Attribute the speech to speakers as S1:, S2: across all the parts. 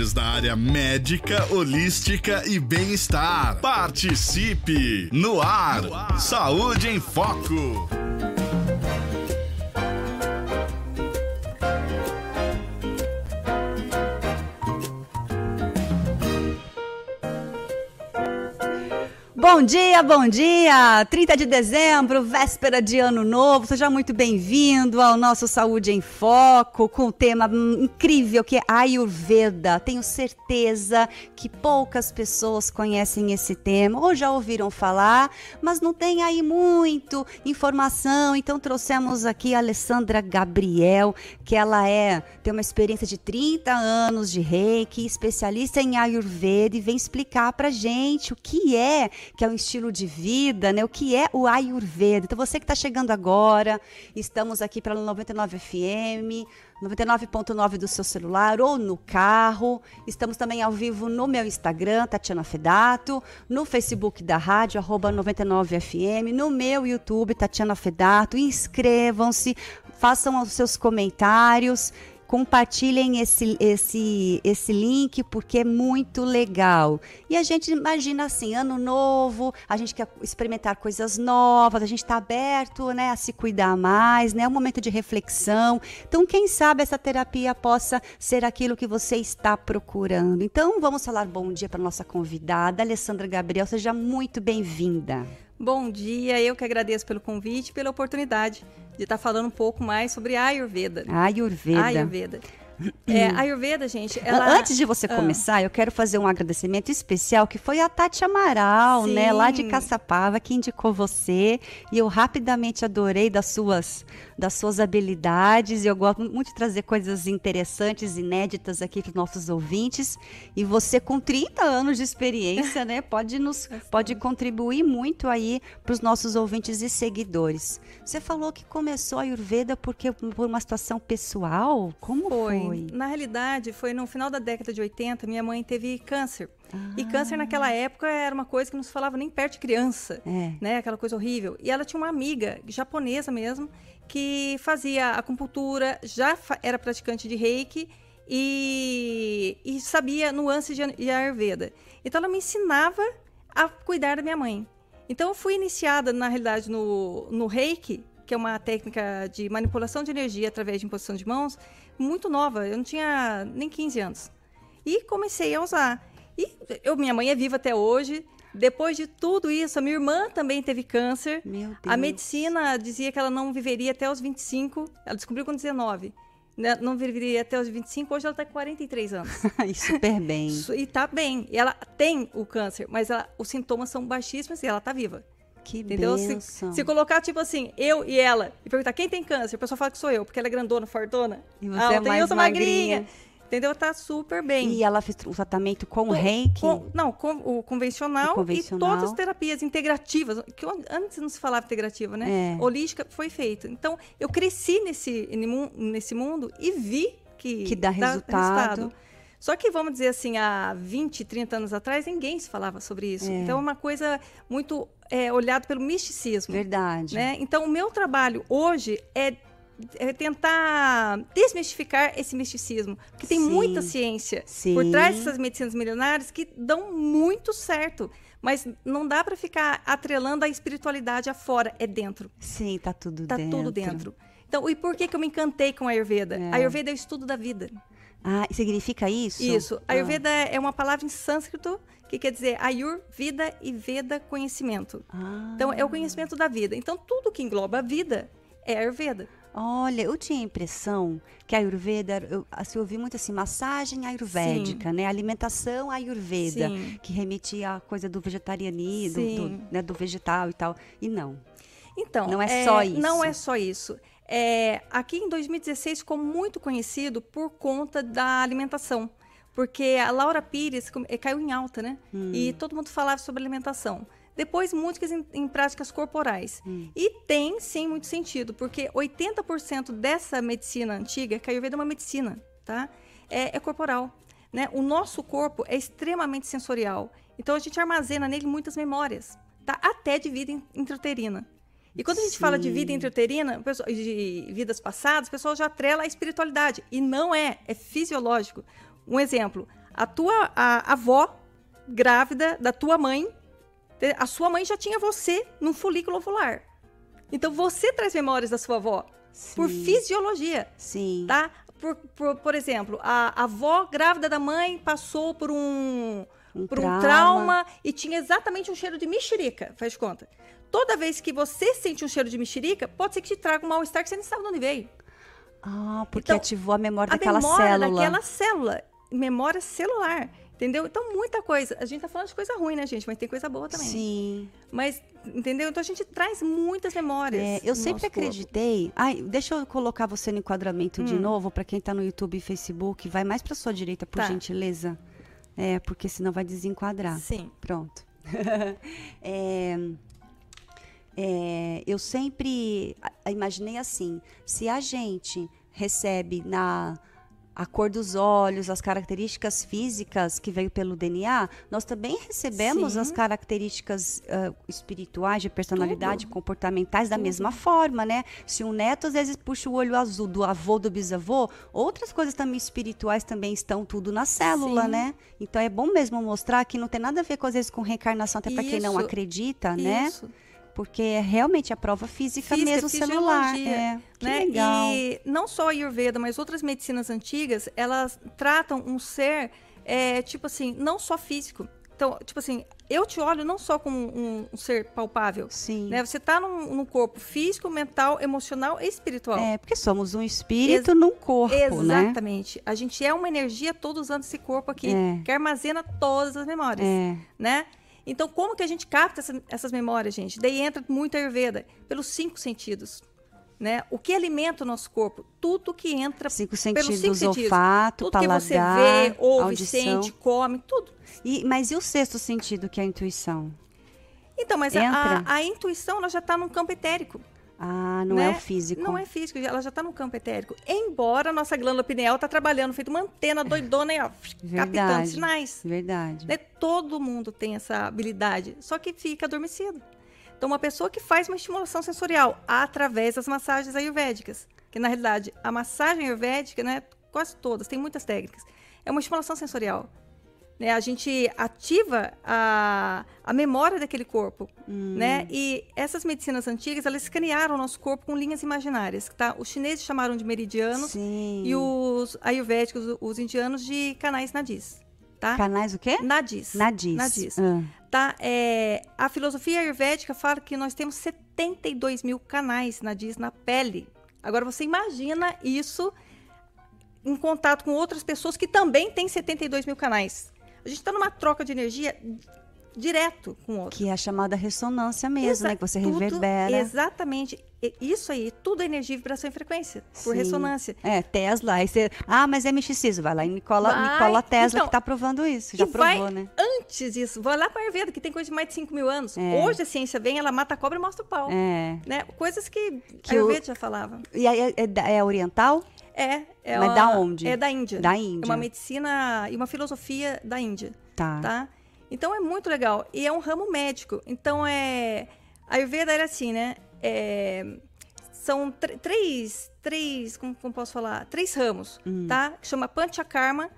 S1: novidades da área médica, holística e bem-estar. Participe! No ar, no ar. Saúde em Foco.
S2: Bom dia, bom dia! 30 de dezembro, véspera de ano novo. Seja muito bem-vindo ao nosso Saúde em Foco, com o tema incrível que é Ayurveda. Tenho certeza que poucas pessoas conhecem esse tema ou já ouviram falar, mas não tem aí muito informação. Então trouxemos aqui a Alessandra Gabriel, que ela é tem uma experiência de 30 anos de Reiki, especialista em Ayurveda e vem explicar pra gente o que é que é um estilo de vida, né? O que é o Ayurveda. Então você que está chegando agora, estamos aqui pela 99 FM, 99.9 do seu celular ou no carro. Estamos também ao vivo no meu Instagram, Tatiana Fedato, no Facebook da rádio, arroba 99FM, no meu YouTube, Tatiana Fedato. Inscrevam-se, façam os seus comentários compartilhem esse, esse, esse link porque é muito legal. E a gente imagina assim, ano novo, a gente quer experimentar coisas novas, a gente está aberto né, a se cuidar mais, né, é um momento de reflexão. Então, quem sabe essa terapia possa ser aquilo que você está procurando. Então, vamos falar bom dia para nossa convidada, Alessandra Gabriel, seja muito bem-vinda.
S3: Bom dia, eu que agradeço pelo convite e pela oportunidade de estar falando um pouco mais sobre Ayurveda.
S2: Ayurveda.
S3: Ayurveda. É, a Ayurveda, gente,
S2: ela... Antes de você ah. começar, eu quero fazer um agradecimento especial, que foi a Tati Amaral, Sim. né, lá de Caçapava, que indicou você, e eu rapidamente adorei das suas, das suas habilidades, e eu gosto muito de trazer coisas interessantes, inéditas aqui para os nossos ouvintes, e você com 30 anos de experiência, né, pode nos, pode contribuir muito aí para os nossos ouvintes e seguidores. Você falou que começou a Ayurveda porque por uma situação pessoal, como foi?
S3: foi? Na realidade, foi no final da década de 80, minha mãe teve câncer. Ah. E câncer naquela época era uma coisa que não se falava nem perto de criança, é. né? Aquela coisa horrível. E ela tinha uma amiga, japonesa mesmo, que fazia acupuntura, já era praticante de reiki e, e sabia nuances de, de Ayurveda. Então ela me ensinava a cuidar da minha mãe. Então eu fui iniciada, na realidade, no, no reiki, que é uma técnica de manipulação de energia através de imposição de mãos, muito nova, eu não tinha nem 15 anos. E comecei a usar. E eu, minha mãe é viva até hoje. Depois de tudo isso, a minha irmã também teve câncer. A medicina dizia que ela não viveria até os 25. Ela descobriu com 19. Né? Não viveria até os 25. Hoje ela está com 43 anos.
S2: e super bem.
S3: E está bem. E ela tem o câncer, mas ela, os sintomas são baixíssimos e ela está viva.
S2: Que Entendeu? Se,
S3: se, colocar, tipo assim, eu e ela, e perguntar quem tem câncer, a pessoa fala que sou eu, porque ela é grandona, fortona.
S2: E você ah, é mais eu sou magrinha. magrinha.
S3: Entendeu? Tá super bem.
S2: E ela fez o tratamento com, com reiki?
S3: Com, não, com o convencional, o convencional, e todas as terapias integrativas, que antes não se falava integrativa, né? É. Holística foi feito. Então, eu cresci nesse, nesse mundo e vi que,
S2: que dá, dá resultado. resultado.
S3: Só que, vamos dizer assim, há 20, 30 anos atrás, ninguém se falava sobre isso. É. Então, é uma coisa muito é, olhado pelo misticismo.
S2: Verdade.
S3: Né? Então, o meu trabalho hoje é, é tentar desmistificar esse misticismo. Porque tem Sim. muita ciência Sim. por trás dessas medicinas milenares que dão muito certo. Mas não dá para ficar atrelando a espiritualidade afora, é dentro.
S2: Sim, tá tudo
S3: tá
S2: dentro.
S3: Tá tudo dentro. Então, e por que, que eu me encantei com a Ayurveda? É. A Ayurveda é o estudo da vida.
S2: Ah, significa isso?
S3: Isso. Ah. Ayurveda é uma palavra em sânscrito que quer dizer Ayur, vida e Veda, conhecimento. Ah. Então, é o conhecimento da vida. Então, tudo que engloba a vida é Ayurveda.
S2: Olha, eu tinha a impressão que a Ayurveda, eu, assim, eu ouvi muito assim, massagem ayurvédica, Sim. né? Alimentação ayurveda, Sim. que remetia à coisa do vegetarianismo, do, né, do vegetal e tal. E não.
S3: Então, não é, é só isso. Não é só isso. É, aqui em 2016 ficou muito conhecido por conta da alimentação. Porque a Laura Pires eh, caiu em alta, né? Hum. E todo mundo falava sobre alimentação. Depois, músicas em, em práticas corporais. Hum. E tem, sim, muito sentido, porque 80% dessa medicina antiga, que a Ayurveda é uma medicina, tá? É, é corporal. Né? O nosso corpo é extremamente sensorial. Então, a gente armazena nele muitas memórias, tá? Até de vida intrauterina. E quando a gente Sim. fala de vida intrauterina, de vidas passadas, o pessoal já atrela a espiritualidade. E não é, é fisiológico. Um exemplo, a tua a, a avó grávida da tua mãe, a sua mãe já tinha você num folículo ovular. Então você traz memórias da sua avó Sim. por fisiologia.
S2: Sim.
S3: Tá? Por, por, por exemplo, a, a avó grávida da mãe passou por um, um por trauma. um trauma e tinha exatamente um cheiro de mexerica, faz conta. Toda vez que você sente um cheiro de mexerica, pode ser que te traga um mal-estar que você nem sabe de onde veio.
S2: Ah, porque então, ativou a memória daquela a memória
S3: célula. daquela célula. Memória celular. Entendeu? Então, muita coisa. A gente tá falando de coisa ruim, né, gente? Mas tem coisa boa também.
S2: Sim.
S3: Mas, entendeu? Então, a gente traz muitas memórias. É,
S2: eu sempre acreditei. Corpo. Ai, deixa eu colocar você no enquadramento hum. de novo, para quem tá no YouTube e Facebook. Vai mais para sua direita, por tá. gentileza. É, porque senão vai desenquadrar.
S3: Sim.
S2: Pronto. é, é, eu sempre imaginei assim: se a gente recebe na a cor dos olhos, as características físicas que veio pelo DNA, nós também recebemos Sim. as características uh, espirituais, de personalidade, Tudo. comportamentais da Tudo. mesma forma, né? Se um neto às vezes puxa o olho azul do avô, do bisavô, outras coisas também espirituais também estão tudo na célula, Sim. né? Então é bom mesmo mostrar que não tem nada a ver com às vezes com reencarnação, até para quem não acredita, né? Isso. Né? porque é realmente a prova física, física mesmo celular. É,
S3: né? legal. E não só a Ayurveda, mas outras medicinas antigas, elas tratam um ser, é, tipo assim, não só físico. Então, tipo assim, eu te olho não só como um, um ser palpável.
S2: Sim.
S3: Né? Você está num, num, corpo físico, mental, emocional e espiritual.
S2: É, porque somos um espírito Ex num corpo,
S3: Exatamente. né? Exatamente. A gente é uma energia todos usando esse corpo aqui, é. que armazena todas as memórias, é. né? Então, como que a gente capta essa, essas memórias, gente? Daí entra muito a Ayurveda, pelos cinco sentidos. Né? O que alimenta o nosso corpo? Tudo que entra
S2: cinco sentidos, pelos cinco sentidos. olfato, tudo paladar, que você vê, ouve, audição.
S3: sente, come, tudo.
S2: E, mas e o sexto sentido, que é a intuição?
S3: Então, mas a, a, a, intuição ela já está num campo etérico.
S2: Ah, não é né? é o físico.
S3: Não é físico, ela já está no campo etérico. Embora a nossa glândula pineal está trabalhando, feito uma antena doidona aí, ó, Verdade. captando sinais.
S2: Verdade.
S3: Né? Todo mundo tem essa habilidade, só que fica adormecido. Então, uma pessoa que faz uma estimulação sensorial através das massagens ayurvédicas, que na realidade a massagem ayurvédica, né, quase todas, tem muitas técnicas, é uma estimulação sensorial. Né? A gente ativa a, a memória daquele corpo, hum. né? E essas medicinas antigas, elas escanearam o nosso corpo com linhas imaginárias, tá? Os chineses chamaram de meridianos
S2: Sim.
S3: e os ayurvédicos, os indianos, de canais nadis. Tá?
S2: Canais o quê?
S3: Nadis.
S2: Nadis.
S3: Nadis. Ah. Tá? É, a filosofia ayurvédica fala que nós temos 72 mil canais nadis na pele. Agora você imagina isso em contato com outras pessoas que também têm 72 mil canais. A gente está numa troca de energia direto com o outro.
S2: Que é a chamada ressonância mesmo, Exa né? Que você tudo, reverbera.
S3: Exatamente. Isso aí, tudo é energia, vibração e frequência, por Sim. ressonância.
S2: É, Tesla. Aí você, ah, mas é misticismo. Vai lá e Nicola, vai. Nicola Tesla então, que está provando isso. Já provou,
S3: vai,
S2: né?
S3: Antes disso, vai lá para a Ayurveda, que tem coisa de mais de 5 mil anos. É. Hoje a ciência vem, ela mata a cobra e mostra o pau.
S2: É.
S3: Né? Coisas que, que a Ayurveda o... já falava.
S2: E aí é, é, é oriental?
S3: É. é
S2: Mas
S3: uma,
S2: da onde?
S3: É da Índia.
S2: Da Índia.
S3: É uma medicina e uma filosofia da Índia.
S2: Tá.
S3: tá? Então é muito legal. E é um ramo médico. Então é. A Ayurveda era assim, né? É... São três, três, como, como, posso falar? Três ramos, hum. tá? Que chama Panchakarma,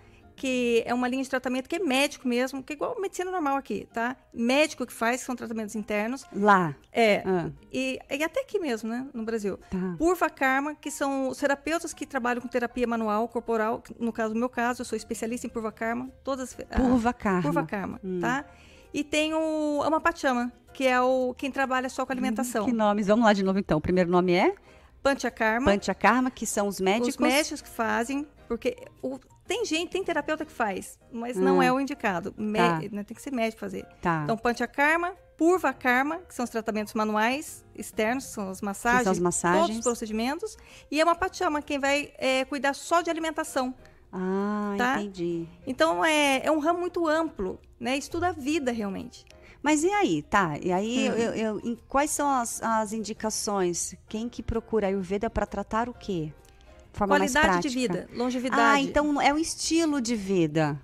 S3: que é uma linha de tratamento que é médico mesmo, que é igual medicina normal aqui, tá? Médico que faz, que são tratamentos internos.
S2: Lá.
S3: É. Ah. E, e até aqui mesmo, né? No Brasil.
S2: Tá.
S3: Purva Karma, que são os terapeutas que trabalham com terapia manual, corporal. No caso, no meu caso, eu sou especialista em Purva Karma. Todas,
S2: Purva ah, Karma.
S3: Purva Karma, hum. tá? E tem o Amapachama, que é o quem trabalha só com alimentação. Hum,
S2: que nomes? Vamos lá de novo então. O primeiro nome é?
S3: Panchakarma.
S2: Panchakarma, que são os médicos.
S3: Os médicos que fazem, porque o, tem gente, tem terapeuta que faz, mas hum. não é o indicado. Me, tá. né, tem que ser médico fazer.
S2: Tá.
S3: Então, Panchakarma, Purva Karma, que são os tratamentos manuais externos, são as massagens,
S2: são as massagens.
S3: todos os procedimentos. E é uma Pachama, quem vai é, cuidar só de alimentação.
S2: Ah, tá? entendi.
S3: Então, é, é um ramo muito amplo, né? Estuda a vida, realmente.
S2: Mas e aí, tá? E aí, hum. eu, eu, quais são as, as indicações? Quem que procura Ayurveda para tratar o quê?
S3: Forma Qualidade mais prática. de vida, longevidade. Ah,
S2: então é um estilo de vida.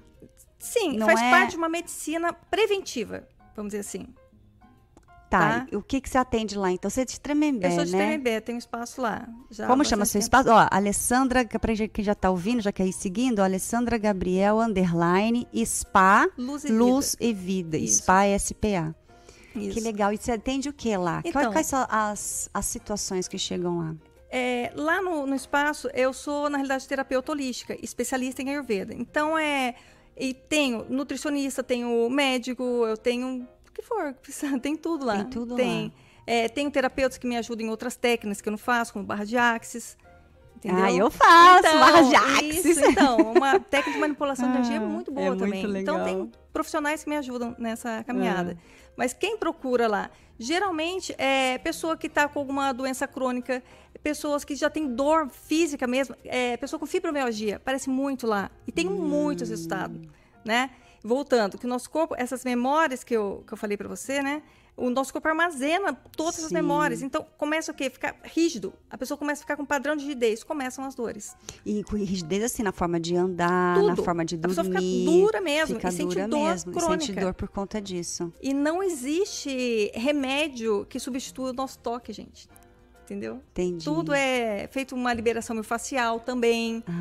S3: Sim, Não faz é... parte de uma medicina preventiva, vamos dizer assim.
S2: Tá, tá? o que, que você atende lá? Então, você é de Tremembé,
S3: Eu sou de
S2: né?
S3: Tremembé, tenho espaço lá.
S2: Como chama seu espaço? Ó, Alessandra, para quem já está ouvindo, já quer ir seguindo, Alessandra Gabriel, underline, Spa,
S3: Luz e
S2: Luz
S3: Vida.
S2: E vida. Spa SPA. Isso. Que legal. E você atende o que lá? Então, Quais são as, as situações que chegam lá?
S3: É, lá no, no, espaço, eu sou, na realidade, terapeuta holística, especialista em Ayurveda. Então, é. E tenho nutricionista, tenho médico, eu tenho que for, tem tudo lá.
S2: Tem tudo
S3: tem,
S2: lá.
S3: É, tenho terapeutas que me ajudam em outras técnicas que eu não faço, como barra de axis. Entendeu?
S2: Ah, eu faço,
S3: então,
S2: barra de axis.
S3: Isso, então, uma técnica de manipulação ah, de energia é muito boa
S2: é
S3: também.
S2: Muito
S3: então, tem profissionais que me ajudam nessa caminhada. É. Mas quem procura lá, geralmente é pessoa que está com alguma doença crônica, pessoas que já têm dor física mesmo, é, pessoa com fibromialgia, aparece muito lá. E tem hum. muitos resultados, né? voltando, que o nosso corpo, essas memórias que eu, que eu falei para você, né? O nosso corpo armazena todas Sim. essas memórias. Então, começa o quê? Ficar rígido. A pessoa começa a ficar com um padrão de rigidez. Começam as dores.
S2: E com rigidez, assim, na forma de andar,
S3: Tudo.
S2: na forma de dormir.
S3: A pessoa fica dura mesmo.
S2: Fica
S3: e sente
S2: dura
S3: dor
S2: mesmo.
S3: crônica.
S2: E sente dor por conta disso.
S3: E não existe remédio que substitua o nosso toque, gente entendeu?
S2: Entendi.
S3: Tudo é feito uma liberação miofascial também.
S2: Ah.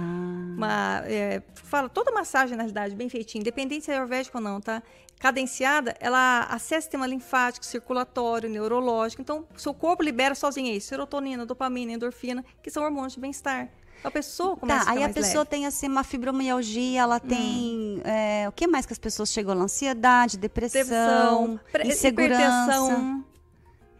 S3: Uma, é, fala, toda massagem, na realidade, bem feitinha, independente se é ayurvédico ou não, tá? Cadenciada, ela acessa o sistema linfático, circulatório, neurológico. Então, o seu corpo libera sozinho isso, serotonina, dopamina, endorfina, que são hormônios de bem-estar. A pessoa começa
S2: tá,
S3: a
S2: aí a pessoa
S3: leve.
S2: tem assim uma fibromialgia, ela hum. tem é, o que mais que as pessoas chegam lá? Ansiedade, depressão, depressão insegurança.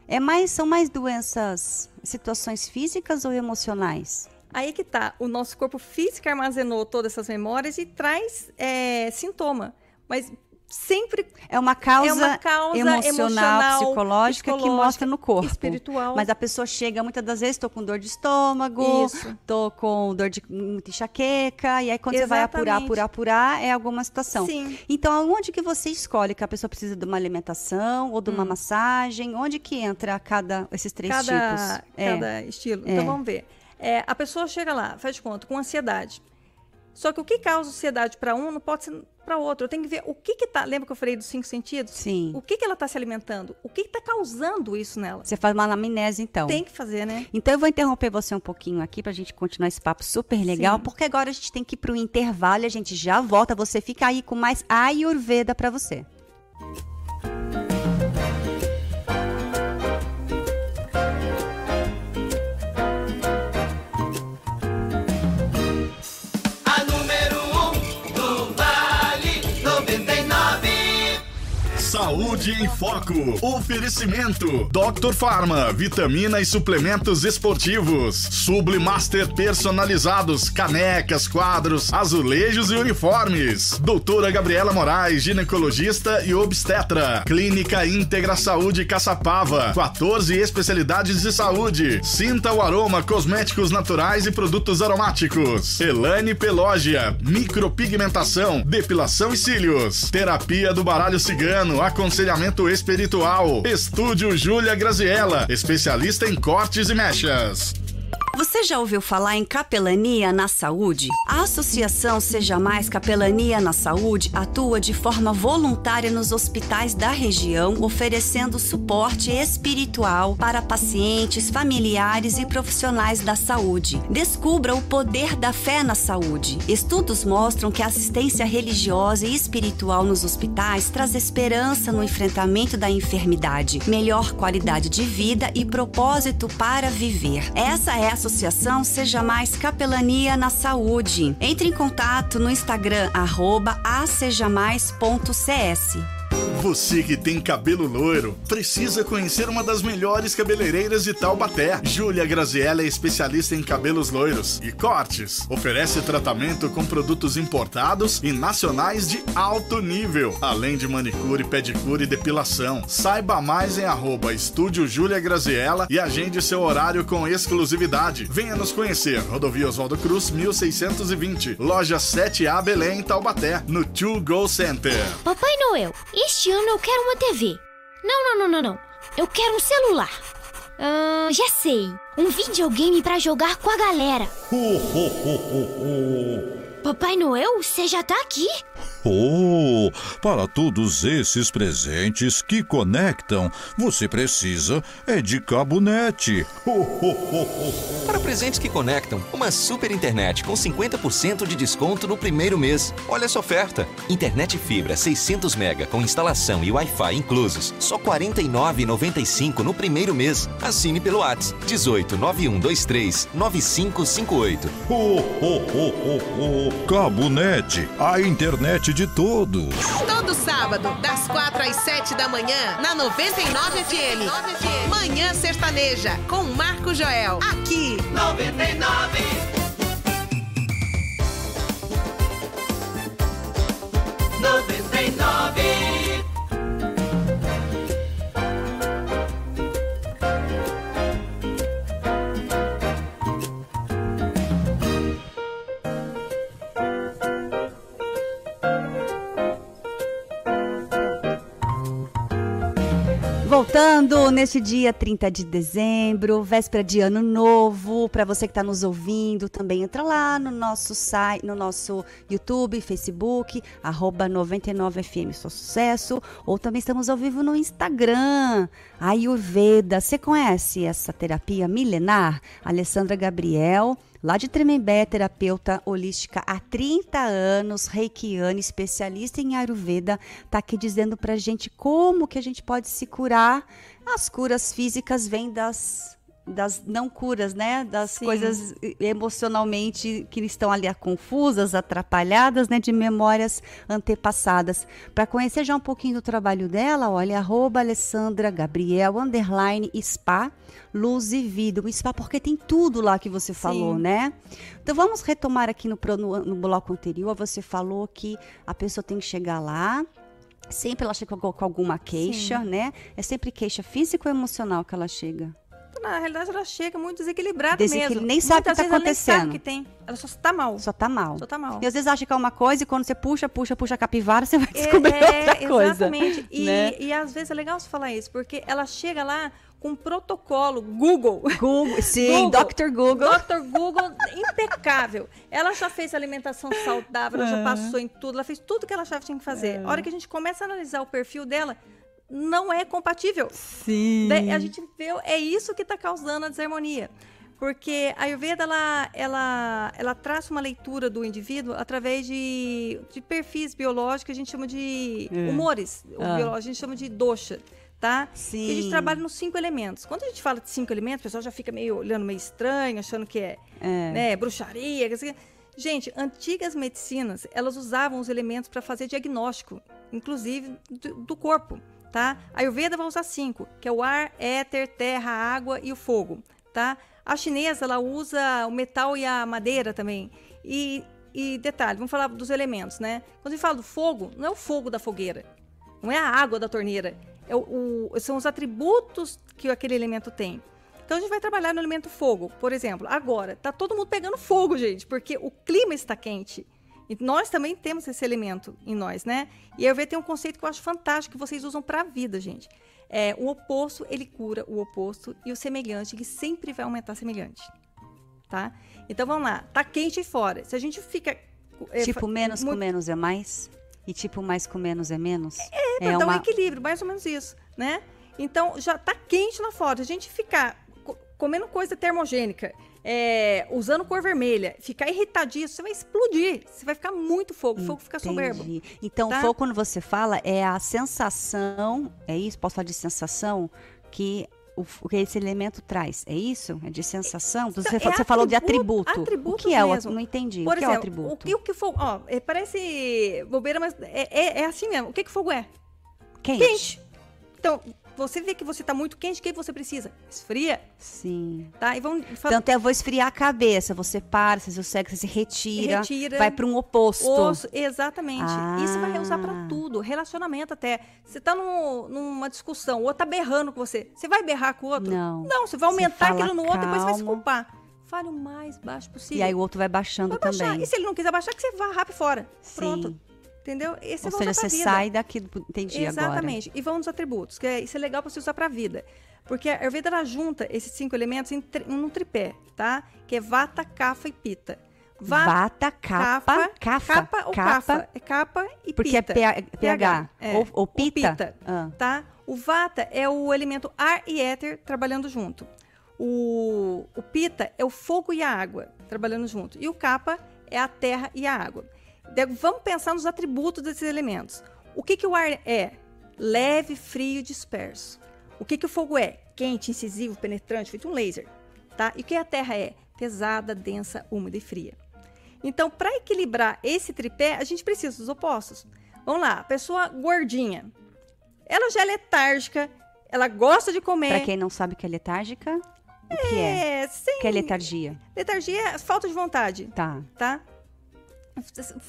S2: É mais, são mais doenças, situações físicas ou emocionais?
S3: Aí que tá, o nosso corpo físico armazenou todas essas memórias e traz é, sintoma. Mas sempre
S2: é uma causa, é
S3: uma causa
S2: emocional,
S3: emocional
S2: psicológica, que mostra no corpo.
S3: Espiritual.
S2: Mas a pessoa chega muitas das vezes, estou com dor de estômago, estou com dor de muita enxaqueca, e aí quando Exatamente. você vai apurar, apurar, apurar, é alguma situação.
S3: Sim.
S2: Então, aonde que você escolhe que a pessoa precisa de uma alimentação ou de uma hum. massagem? Onde que entra cada esses três
S3: cada,
S2: tipos?
S3: Cada é. estilo. Então, é. vamos ver. É, a pessoa chega lá, faz de conta, com ansiedade. Só que o que causa ansiedade para um não pode ser para outro. Eu tenho que ver o que que tá. Lembra que eu falei dos cinco sentidos?
S2: Sim.
S3: O que que ela está se alimentando? O que está causando isso nela?
S2: Você faz uma anamnese, então.
S3: Tem que fazer, né?
S2: Então eu vou interromper você um pouquinho aqui para a gente continuar esse papo super legal, Sim. porque agora a gente tem que ir para o intervalo e a gente já volta. Você fica aí com mais Ayurveda para você.
S1: Saúde em Foco. Oferecimento: Dr. Farma, vitamina e suplementos esportivos. Sublimaster personalizados, canecas, quadros, azulejos e uniformes. Doutora Gabriela Moraes, ginecologista e obstetra. Clínica Íntegra Saúde Caçapava. 14 especialidades de saúde. Sinta o aroma, cosméticos naturais e produtos aromáticos. Elane Pelógia, micropigmentação, depilação e cílios. Terapia do baralho cigano aconselhamento espiritual. Estúdio Júlia Graziella, especialista em cortes e mechas.
S4: Você já ouviu falar em capelania na saúde? A Associação Seja Mais Capelania na Saúde atua de forma voluntária nos hospitais da região, oferecendo suporte espiritual para pacientes, familiares e profissionais da saúde. Descubra o poder da fé na saúde. Estudos mostram que a assistência religiosa e espiritual nos hospitais traz esperança no enfrentamento da enfermidade, melhor qualidade de vida e propósito para viver. Essa é a associação Seja Mais Capelania na Saúde. Entre em contato no Instagram, arroba acejamais.cs.
S1: Você que tem cabelo loiro, precisa conhecer uma das melhores cabeleireiras de Taubaté. Júlia Graziella é especialista em cabelos loiros e cortes. Oferece tratamento com produtos importados e nacionais de alto nível, além de manicure, pedicure e depilação. Saiba mais em arroba Estúdio Júlia Graziella e agende seu horário com exclusividade. Venha nos conhecer. Rodovia Oswaldo Cruz, 1620. Loja 7A Belém, Taubaté, no Two Go Center.
S5: Papai Noel, este este ano eu quero uma TV. Não, não, não, não, não. Eu quero um celular. Ah, já sei. Um videogame para jogar com a galera. Papai Noel, você já tá aqui?
S6: Oh, para todos esses presentes que conectam, você precisa é de Cabonete.
S7: para presentes que conectam, uma super internet com 50% de desconto no primeiro mês. Olha essa oferta. Internet fibra 600 mega com instalação e Wi-Fi inclusos. Só R$ 49,95 no primeiro mês. Assine pelo WhatsApp 18 9123 9558. Oh, oh,
S6: oh, oh, oh. Cabonete, a internet internet de todos.
S8: Todo sábado, das 4 às 7 da manhã, na 99 FM. Manhã Sertaneja, com Marco Joel. Aqui. 99. 99
S2: Então, neste dia 30 de dezembro, véspera de ano novo. Para você que está nos ouvindo, também entra lá no nosso site, no nosso YouTube, Facebook, arroba 99FM Só Sucesso. Ou também estamos ao vivo no Instagram, Ayurveda. Você conhece essa terapia milenar? Alessandra Gabriel lá de Tremembé, terapeuta holística há 30 anos, reikiana, especialista em Ayurveda, está aqui dizendo para gente como que a gente pode se curar as curas físicas vêm das das não curas, né? Das Sim. coisas emocionalmente que estão ali confusas, atrapalhadas, né? De memórias antepassadas. Para conhecer já um pouquinho do trabalho dela, olha, arroba Alessandra Gabriel, underline, spa, luz e vida. O spa, porque tem tudo lá que você falou, Sim. né? Então vamos retomar aqui no, no, no bloco anterior. Você falou que a pessoa tem que chegar lá, Sempre ela chega com, alguma queixa, Sim. né? É sempre queixa física ou emocional que ela chega?
S3: Na realidade, ela chega muito desequilibrada Desequil... mesmo.
S2: Nem sabe o que está acontecendo. Ela nem sabe
S3: que tem. Ela só está mal.
S2: Só está mal.
S3: Só tá mal.
S2: E às vezes acha que é uma coisa e quando você puxa, puxa, puxa a capivara, você vai descobrir é, outra coisa.
S3: Exatamente. E, né? e às vezes é legal você falar isso, porque ela chega lá com protocolo Google.
S2: Google, sim, Google, Dr. Google.
S3: Dr. Google impecável. Ela já fez alimentação saudável, ela já passou em tudo, ela fez tudo que ela achava que tinha que fazer. A hora que a gente começa a analisar o perfil dela, não é compatível.
S2: Sim.
S3: A gente vê, é isso que está causando a desarmonia. Porque a Ayurveda, ela, ela, ela traça uma leitura do indivíduo através de, de perfis biológicos, que a gente chama de é. humores. Ah. a gente chama de dosha, tá?
S2: Sim.
S3: E a gente trabalha nos cinco elementos. Quando a gente fala de cinco elementos, o pessoal já fica meio olhando meio estranho, achando que é, é. Né, bruxaria. Gente, antigas medicinas, elas usavam os elementos para fazer diagnóstico, inclusive do, do corpo tá? A Ayurveda vai usar cinco, que é o ar, éter, terra, água e o fogo, tá? A chinesa, ela usa o metal e a madeira também. E, e detalhe, vamos falar dos elementos, né? Quando a gente fala do fogo, não é o fogo da fogueira, não é a água da torneira, é o, o, são os atributos que aquele elemento tem. Então a gente vai trabalhar no elemento fogo, por exemplo. Agora, tá todo mundo pegando fogo, gente, porque o clima está quente. E nós também temos esse elemento em nós, né? E eu vejo tem um conceito que eu acho fantástico que vocês usam para a vida, gente. É, o oposto, ele cura o oposto e o semelhante, ele sempre vai aumentar semelhante. Tá? Então vamos lá, tá quente fora. Se a gente fica
S2: é, tipo menos muito... com menos é mais e tipo mais com menos é menos?
S3: É, é, é dar uma... um equilíbrio, mais ou menos isso, né? Então já tá quente lá fora. Se a gente ficar comendo coisa termogênica é, usando cor vermelha, ficar irritadíssimo, você vai explodir. Você vai ficar muito fogo. Fogo fica soberbo.
S2: Então, tá? fogo, quando você fala, é a sensação. É isso? Posso falar de sensação? Que o, que esse elemento traz. É isso? É de sensação? Você, é você falou de atributo.
S3: atributo
S2: o que
S3: é
S2: o Não entendi.
S3: Por
S2: o que
S3: exemplo,
S2: é o atributo?
S3: O, o que fogo. Ó, é, parece bobeira, mas é, é, é, assim mesmo. O que, que fogo é?
S2: Quente.
S3: Quente. Então, você vê que você está muito quente, o que você precisa? Esfria.
S2: Sim.
S3: Tá? E vamos
S2: Tanto é, eu vou esfriar a cabeça. Você para, você segue, você se retira, retira vai para um oposto.
S3: Osso, exatamente. Ah. Isso vai usar para tudo. Relacionamento até. Você está numa discussão, o outro tá berrando com você. Você vai berrar com o outro?
S2: Não.
S3: Não, você vai aumentar você aquilo no outro, e depois você vai se culpar. Fale o mais baixo possível.
S2: E aí o outro vai baixando vai
S3: também.
S2: Baixar.
S3: E se ele não quiser baixar, que você vá rápido fora. Sim. Pronto. Entendeu?
S2: Esse Ou seja, você sai daqui, entendi
S3: Exatamente.
S2: agora.
S3: Exatamente. E vamos nos atributos, que é, isso é legal para você usar para a vida. Porque a Ayurveda ela junta esses cinco elementos em, tri, um tripé, tá? Que é Vata, Kapha e Pita.
S2: Va Vata, capa,
S3: cafa. Capa ou cafa. É capa e
S2: Porque
S3: pita.
S2: é pH. pH. É. Ou, ou pita. pita
S3: ah. Tá? O vata é o elemento ar e éter trabalhando junto. O, o pita é o fogo e a água trabalhando junto. E o capa é a terra e a água. Vamos pensar nos atributos desses elementos. O que, que o ar é? Leve, frio, disperso. O que, que o fogo é? Quente, incisivo, penetrante, feito um laser. Tá? E o que a terra é? Pesada, densa, úmida e fria. Então, para equilibrar esse tripé, a gente precisa dos opostos. Vamos lá, pessoa gordinha. Ela já é letárgica, ela gosta de comer.
S2: Para quem não sabe o que é letárgica, o que é?
S3: é? Sim.
S2: O que é letargia?
S3: Letargia é falta de vontade.
S2: Tá.
S3: Tá?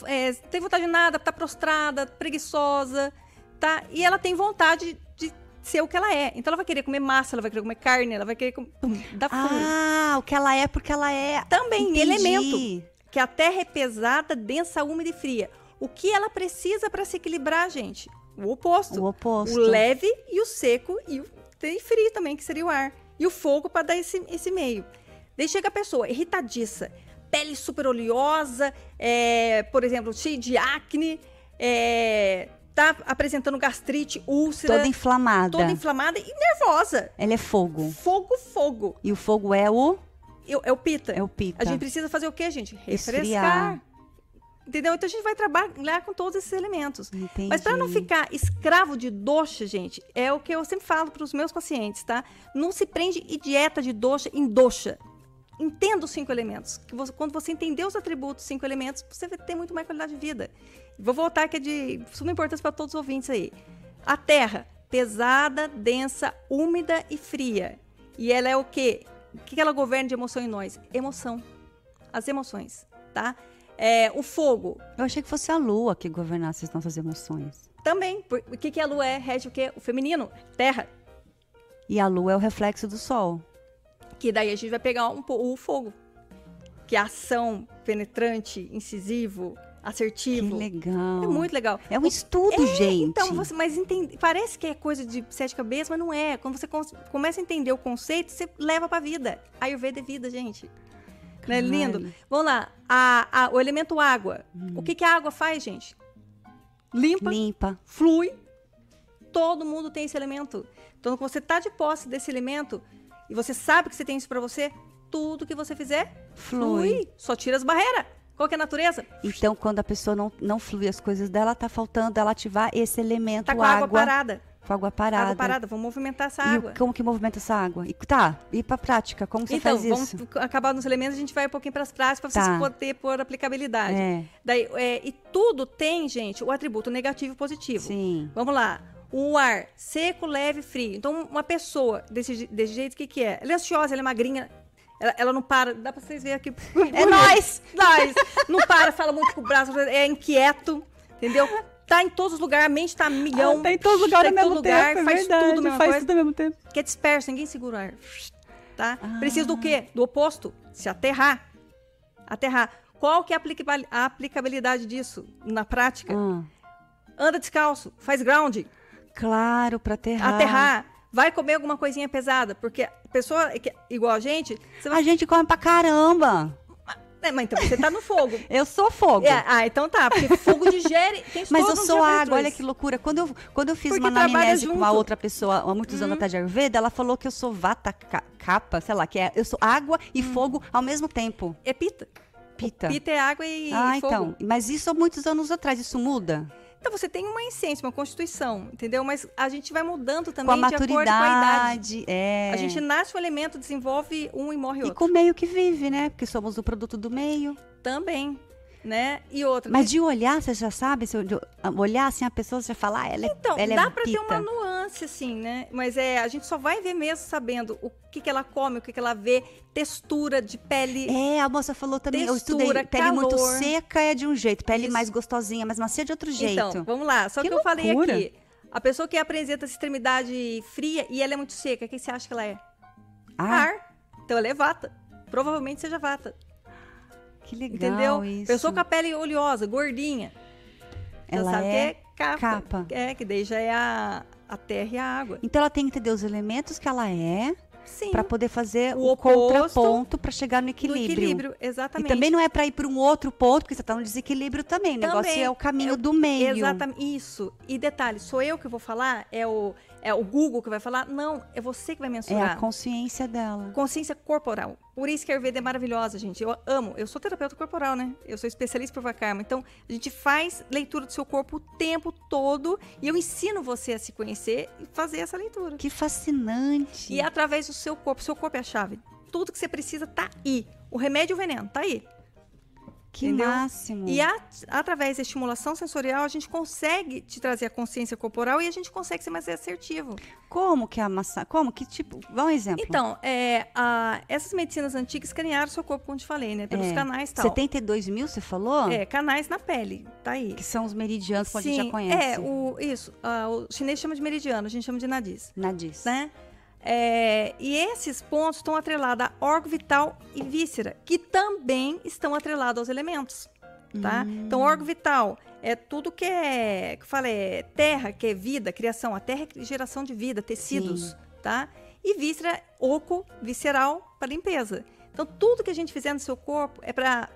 S3: É, tem vontade de nada, tá prostrada, preguiçosa, tá? E ela tem vontade de ser o que ela é. Então ela vai querer comer massa, ela vai querer comer carne, ela vai querer comer...
S2: Dar fome. Ah, o que ela é porque ela é...
S3: Também, Entendi. elemento. Que a terra é pesada, densa, úmida e fria. O que ela precisa para se equilibrar, gente? O oposto.
S2: O oposto.
S3: O leve e o seco e o e frio também, que seria o ar. E o fogo para dar esse, esse meio. Daí chega a pessoa irritadiça, pele super oleosa, é, por exemplo, cheia de acne, é, tá apresentando gastrite, úlcera.
S2: Toda inflamada.
S3: Toda inflamada e nervosa.
S2: Ela é fogo.
S3: Fogo, fogo.
S2: E o fogo é o?
S3: É, o pita.
S2: É o pita.
S3: A gente precisa fazer o quê, gente?
S2: Refrescar. Esfriar.
S3: Entendeu? Então a gente vai trabalhar com todos esses elementos. Entendi. Mas para não ficar escravo de doxa, gente, é o que eu sempre falo para os meus pacientes, tá? Não se prende e dieta de doxa em doxa. Entenda os cinco elementos. Que você, quando você entender os atributos cinco elementos, você vai ter muito mais qualidade de vida. Vou voltar que é de suma importância para todos os ouvintes aí. A terra, pesada, densa, úmida e fria. E ela é o quê? O que ela governa de emoção em nós? Emoção. As emoções, tá? É, o fogo.
S2: Eu achei que fosse a lua que governasse as nossas emoções.
S3: Também. O que, que a lua é? Rege o quê? O feminino. Terra.
S2: E a lua é o reflexo do sol.
S3: Que daí a gente vai pegar um, o fogo. Que é ação penetrante, incisivo, assertivo.
S2: Que legal.
S3: É muito legal.
S2: É um estudo,
S3: é,
S2: gente.
S3: Então, você, mas entende, parece que é coisa de sete cabeças, mas não é. Quando você começa a entender o conceito, você leva pra vida. Ayurveda é vida, gente. Não é lindo? Vamos lá. A, a, o elemento água. Hum. O que, que a água faz, gente? Limpa.
S2: Limpa.
S3: Flui. Todo mundo tem esse elemento. Então, quando você está de posse desse elemento e você sabe que você tem isso para você, tudo que você fizer flui. flui. Só tira as barreiras. Qual que é a natureza?
S2: Então, quando a pessoa não, não flui as coisas dela, tá faltando ela ativar esse elemento
S3: tá com
S2: água.
S3: água parada.
S2: Com água parada.
S3: Água parada, vamos movimentar essa água.
S2: E como que movimenta essa água? E, tá, e pra prática, como você
S3: então,
S2: faz isso?
S3: Então, vamos acabar nos elementos, a gente vai um pouquinho para as práticas para tá. vocês poderem pôr aplicabilidade. É. Daí, é, e tudo tem, gente, o atributo negativo e positivo.
S2: Sim.
S3: Vamos lá. O ar seco, leve, frio. Então, uma pessoa desse, desse jeito, o que, que é? Ela é ansiosa, ela é magrinha, ela, ela, não para, dá pra vocês verem aqui.
S2: É nós!
S3: Nós! Não para, fala muito com o braço, é inquieto, entendeu? tá em todos os lugares, a mente tá a milhão.
S2: Ah, tá em todos os lugares tá ao mesmo lugar, tempo, é
S3: faz
S2: verdade,
S3: tudo,
S2: faz coisa, tudo ao mesmo tempo.
S3: Que é disperso, ninguém segura o ar. Tá? Ah. Precisa do quê? Do oposto. Se aterrar. Aterrar. Qual que é a aplicabilidade disso na prática? Ah. Anda descalço, faz ground.
S2: Claro, para aterrar.
S3: Aterrar. Vai comer alguma coisinha pesada, porque a pessoa igual a gente...
S2: Vai... A gente come pra caramba.
S3: É, mas então você tá no fogo.
S2: eu sou fogo.
S3: É, ah, então tá, porque fogo digere. Tem
S2: mas eu sou água, olha que loucura. Quando eu, quando eu fiz porque uma anamnese com uma outra pessoa há muitos hum. anos atrás de Ayurveda, ela falou que eu sou vata capa, sei lá, que é, eu sou água e hum. fogo ao mesmo tempo.
S3: É pita.
S2: Pita.
S3: O pita é água e,
S2: ah,
S3: fogo.
S2: então. Mas isso há muitos anos atrás, isso muda?
S3: Então você tem uma essência, uma constituição, entendeu? Mas a gente vai mudando também
S2: com a maturidade,
S3: de acordo com a idade.
S2: É.
S3: A gente nasce um elemento, desenvolve um e morre outro.
S2: E com o meio que vive, né? Porque somos o produto do meio.
S3: Também né? E outra.
S2: Mas de olhar, você já sabe, se olhar assim a pessoa já falar, ah, ela é
S3: Então,
S2: ela
S3: dá
S2: é
S3: para ter uma nuance assim, né? Mas é, a gente só vai ver mesmo sabendo o que que ela come, o que que ela vê, textura de pele.
S2: É, a moça falou também, textura, eu estudei, pele calor. muito seca é de um jeito, pele Isso. mais gostosinha, mais macia de outro jeito.
S3: Então, vamos lá, só que, que eu falei aqui, a pessoa que apresenta essa extremidade fria e ela é muito seca, o que você acha que ela é?
S2: Ar.
S3: Ar. Então ela é vata. Provavelmente seja vata.
S2: Que legal
S3: Entendeu?
S2: isso.
S3: Pessoa com a pele oleosa, gordinha.
S2: Ela sabe é, que é capa. capa.
S3: É, que daí já é a, a terra e a água.
S2: Então ela tem que entender os elementos que ela é, para poder fazer o, o contraponto para chegar no equilíbrio.
S3: No equilíbrio, exatamente.
S2: E também não é para ir para um outro ponto, porque você está no desequilíbrio também. O também, negócio é o caminho é, do meio.
S3: Exatamente, isso. E detalhe, sou eu que vou falar? É o, é o Google que vai falar? Não, é você que vai mensurar.
S2: É a consciência dela.
S3: Consciência corporal. Por isso que a Ayurveda é maravilhosa, gente. Eu amo. Eu sou terapeuta corporal, né? Eu sou especialista por Vakarma. Então, a gente faz leitura do seu corpo o tempo todo e eu ensino você a se conhecer e fazer essa leitura.
S2: Que fascinante.
S3: E é através do seu corpo. Seu corpo é a chave. Tudo que você precisa tá aí. O remédio e o veneno tá aí.
S2: Que Entendeu? máximo.
S3: E a, através da estimulação sensorial, a gente consegue te trazer a consciência corporal e a gente consegue ser mais assertivo.
S2: Como que é a massa? Como? Que tipo? Dá um exemplo.
S3: Então, é, a, essas medicinas antigas escanearam o seu corpo, como te falei, né? Pelos é. canais tal.
S2: 72 mil, você falou?
S3: É, canais na pele. Tá aí.
S2: Que são os meridianos que a gente já conhece.
S3: É, o, isso. Uh, o chinês chama de meridiano, a gente chama de nadis.
S2: Nadis.
S3: Né? É, e esses pontos estão atrelados a órgão vital e víscera, que também estão atrelados aos elementos. Tá? Hum. Então, órgão vital é tudo que é, que fala, é terra, que é vida, criação. A terra é geração de vida, tecidos, Sim. tá? E víscera, oco, visceral, para limpeza. Então, tudo que a gente fizer no seu corpo é para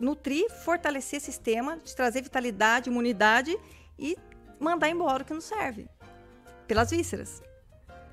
S3: nutrir, fortalecer o sistema, te trazer vitalidade, imunidade e mandar embora o que não serve. Pelas vísceras.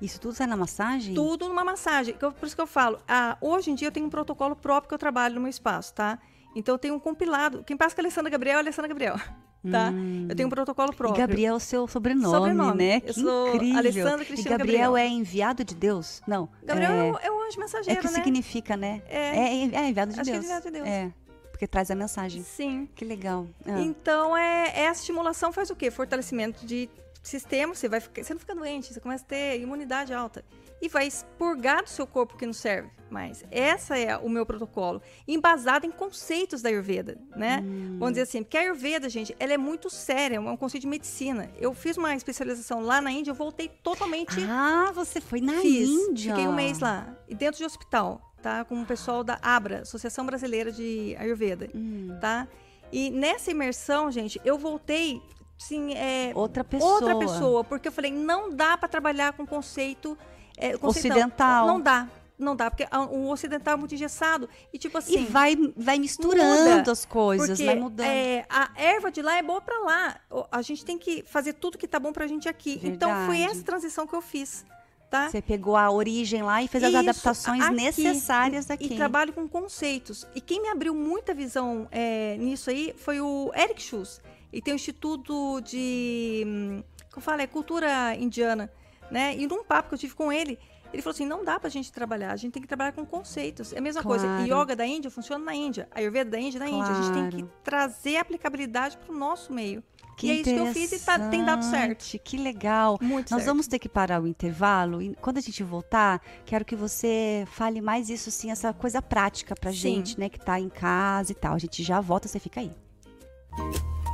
S2: Isso tudo sai na massagem?
S3: Tudo numa massagem. Por isso que eu falo, ah, hoje em dia eu tenho um protocolo próprio que eu trabalho no meu espaço, tá? Então eu tenho um compilado. Quem passa com a Alessandra Gabriel é a Alessandra Gabriel. Tá? Hum. Eu tenho um protocolo próprio.
S2: E Gabriel é o seu sobrenome, sobrenome. né?
S3: Eu que sou incrível. Alessandra Cristina
S2: e Gabriel,
S3: Gabriel,
S2: é enviado de Deus? Não.
S3: Gabriel é, é o anjo mensageiro,
S2: É que
S3: né?
S2: significa, né? É, é, é enviado de
S3: Acho
S2: Deus.
S3: Que é enviado de Deus.
S2: É. Porque traz a mensagem.
S3: Sim.
S2: Que legal.
S3: Ah. Então, é, essa estimulação faz o quê? Fortalecimento de sistema, você, vai ficar, você não fica doente, você começa a ter imunidade alta e vai expurgar do seu corpo que não serve mais. Essa é o meu protocolo, embasado em conceitos da Ayurveda, né? Hum. Vamos dizer assim, porque a Ayurveda, gente, ela é muito séria, é um conceito de medicina. Eu fiz uma especialização lá na Índia, eu voltei totalmente...
S2: Ah, você foi na
S3: fiz,
S2: Índia?
S3: Fiquei um mês lá, e dentro de hospital, tá? Com o pessoal da ABRA, Associação Brasileira de Ayurveda, hum. tá? E nessa imersão, gente, eu voltei sim, é,
S2: outra pessoa.
S3: Outra pessoa, porque eu falei, não dá para trabalhar com conceito
S2: é, ocidental.
S3: Não dá. Não dá, porque o ocidental é muito engessado. E tipo assim.
S2: E vai, vai misturando muda, as coisas,
S3: porque,
S2: vai mudando.
S3: É, a erva de lá é boa para lá. A gente tem que fazer tudo que tá bom pra gente aqui. Verdade. Então foi essa transição que eu fiz. Tá?
S2: Você pegou a origem lá e fez Isso, as adaptações aqui, necessárias aqui.
S3: E trabalho com conceitos. E quem me abriu muita visão é, nisso aí foi o Eric Schultz. E tem o Instituto de. Hum, como fala? É cultura indiana né? E num papo que eu tive com ele, ele falou assim: não dá pra gente trabalhar, a gente tem que trabalhar com conceitos. É a mesma claro. coisa. Yoga da Índia funciona na Índia, a Ayurveda da Índia na claro. Índia. A gente tem que trazer aplicabilidade para o nosso meio.
S2: Que
S3: e é isso que eu fiz e tá, tem dado certo.
S2: Que legal.
S3: Muito
S2: Nós
S3: certo.
S2: vamos ter que parar o intervalo e quando a gente voltar, quero que você fale mais isso, assim, essa coisa prática pra Sim. gente, né, que tá em casa e tal. A gente já volta, você fica aí.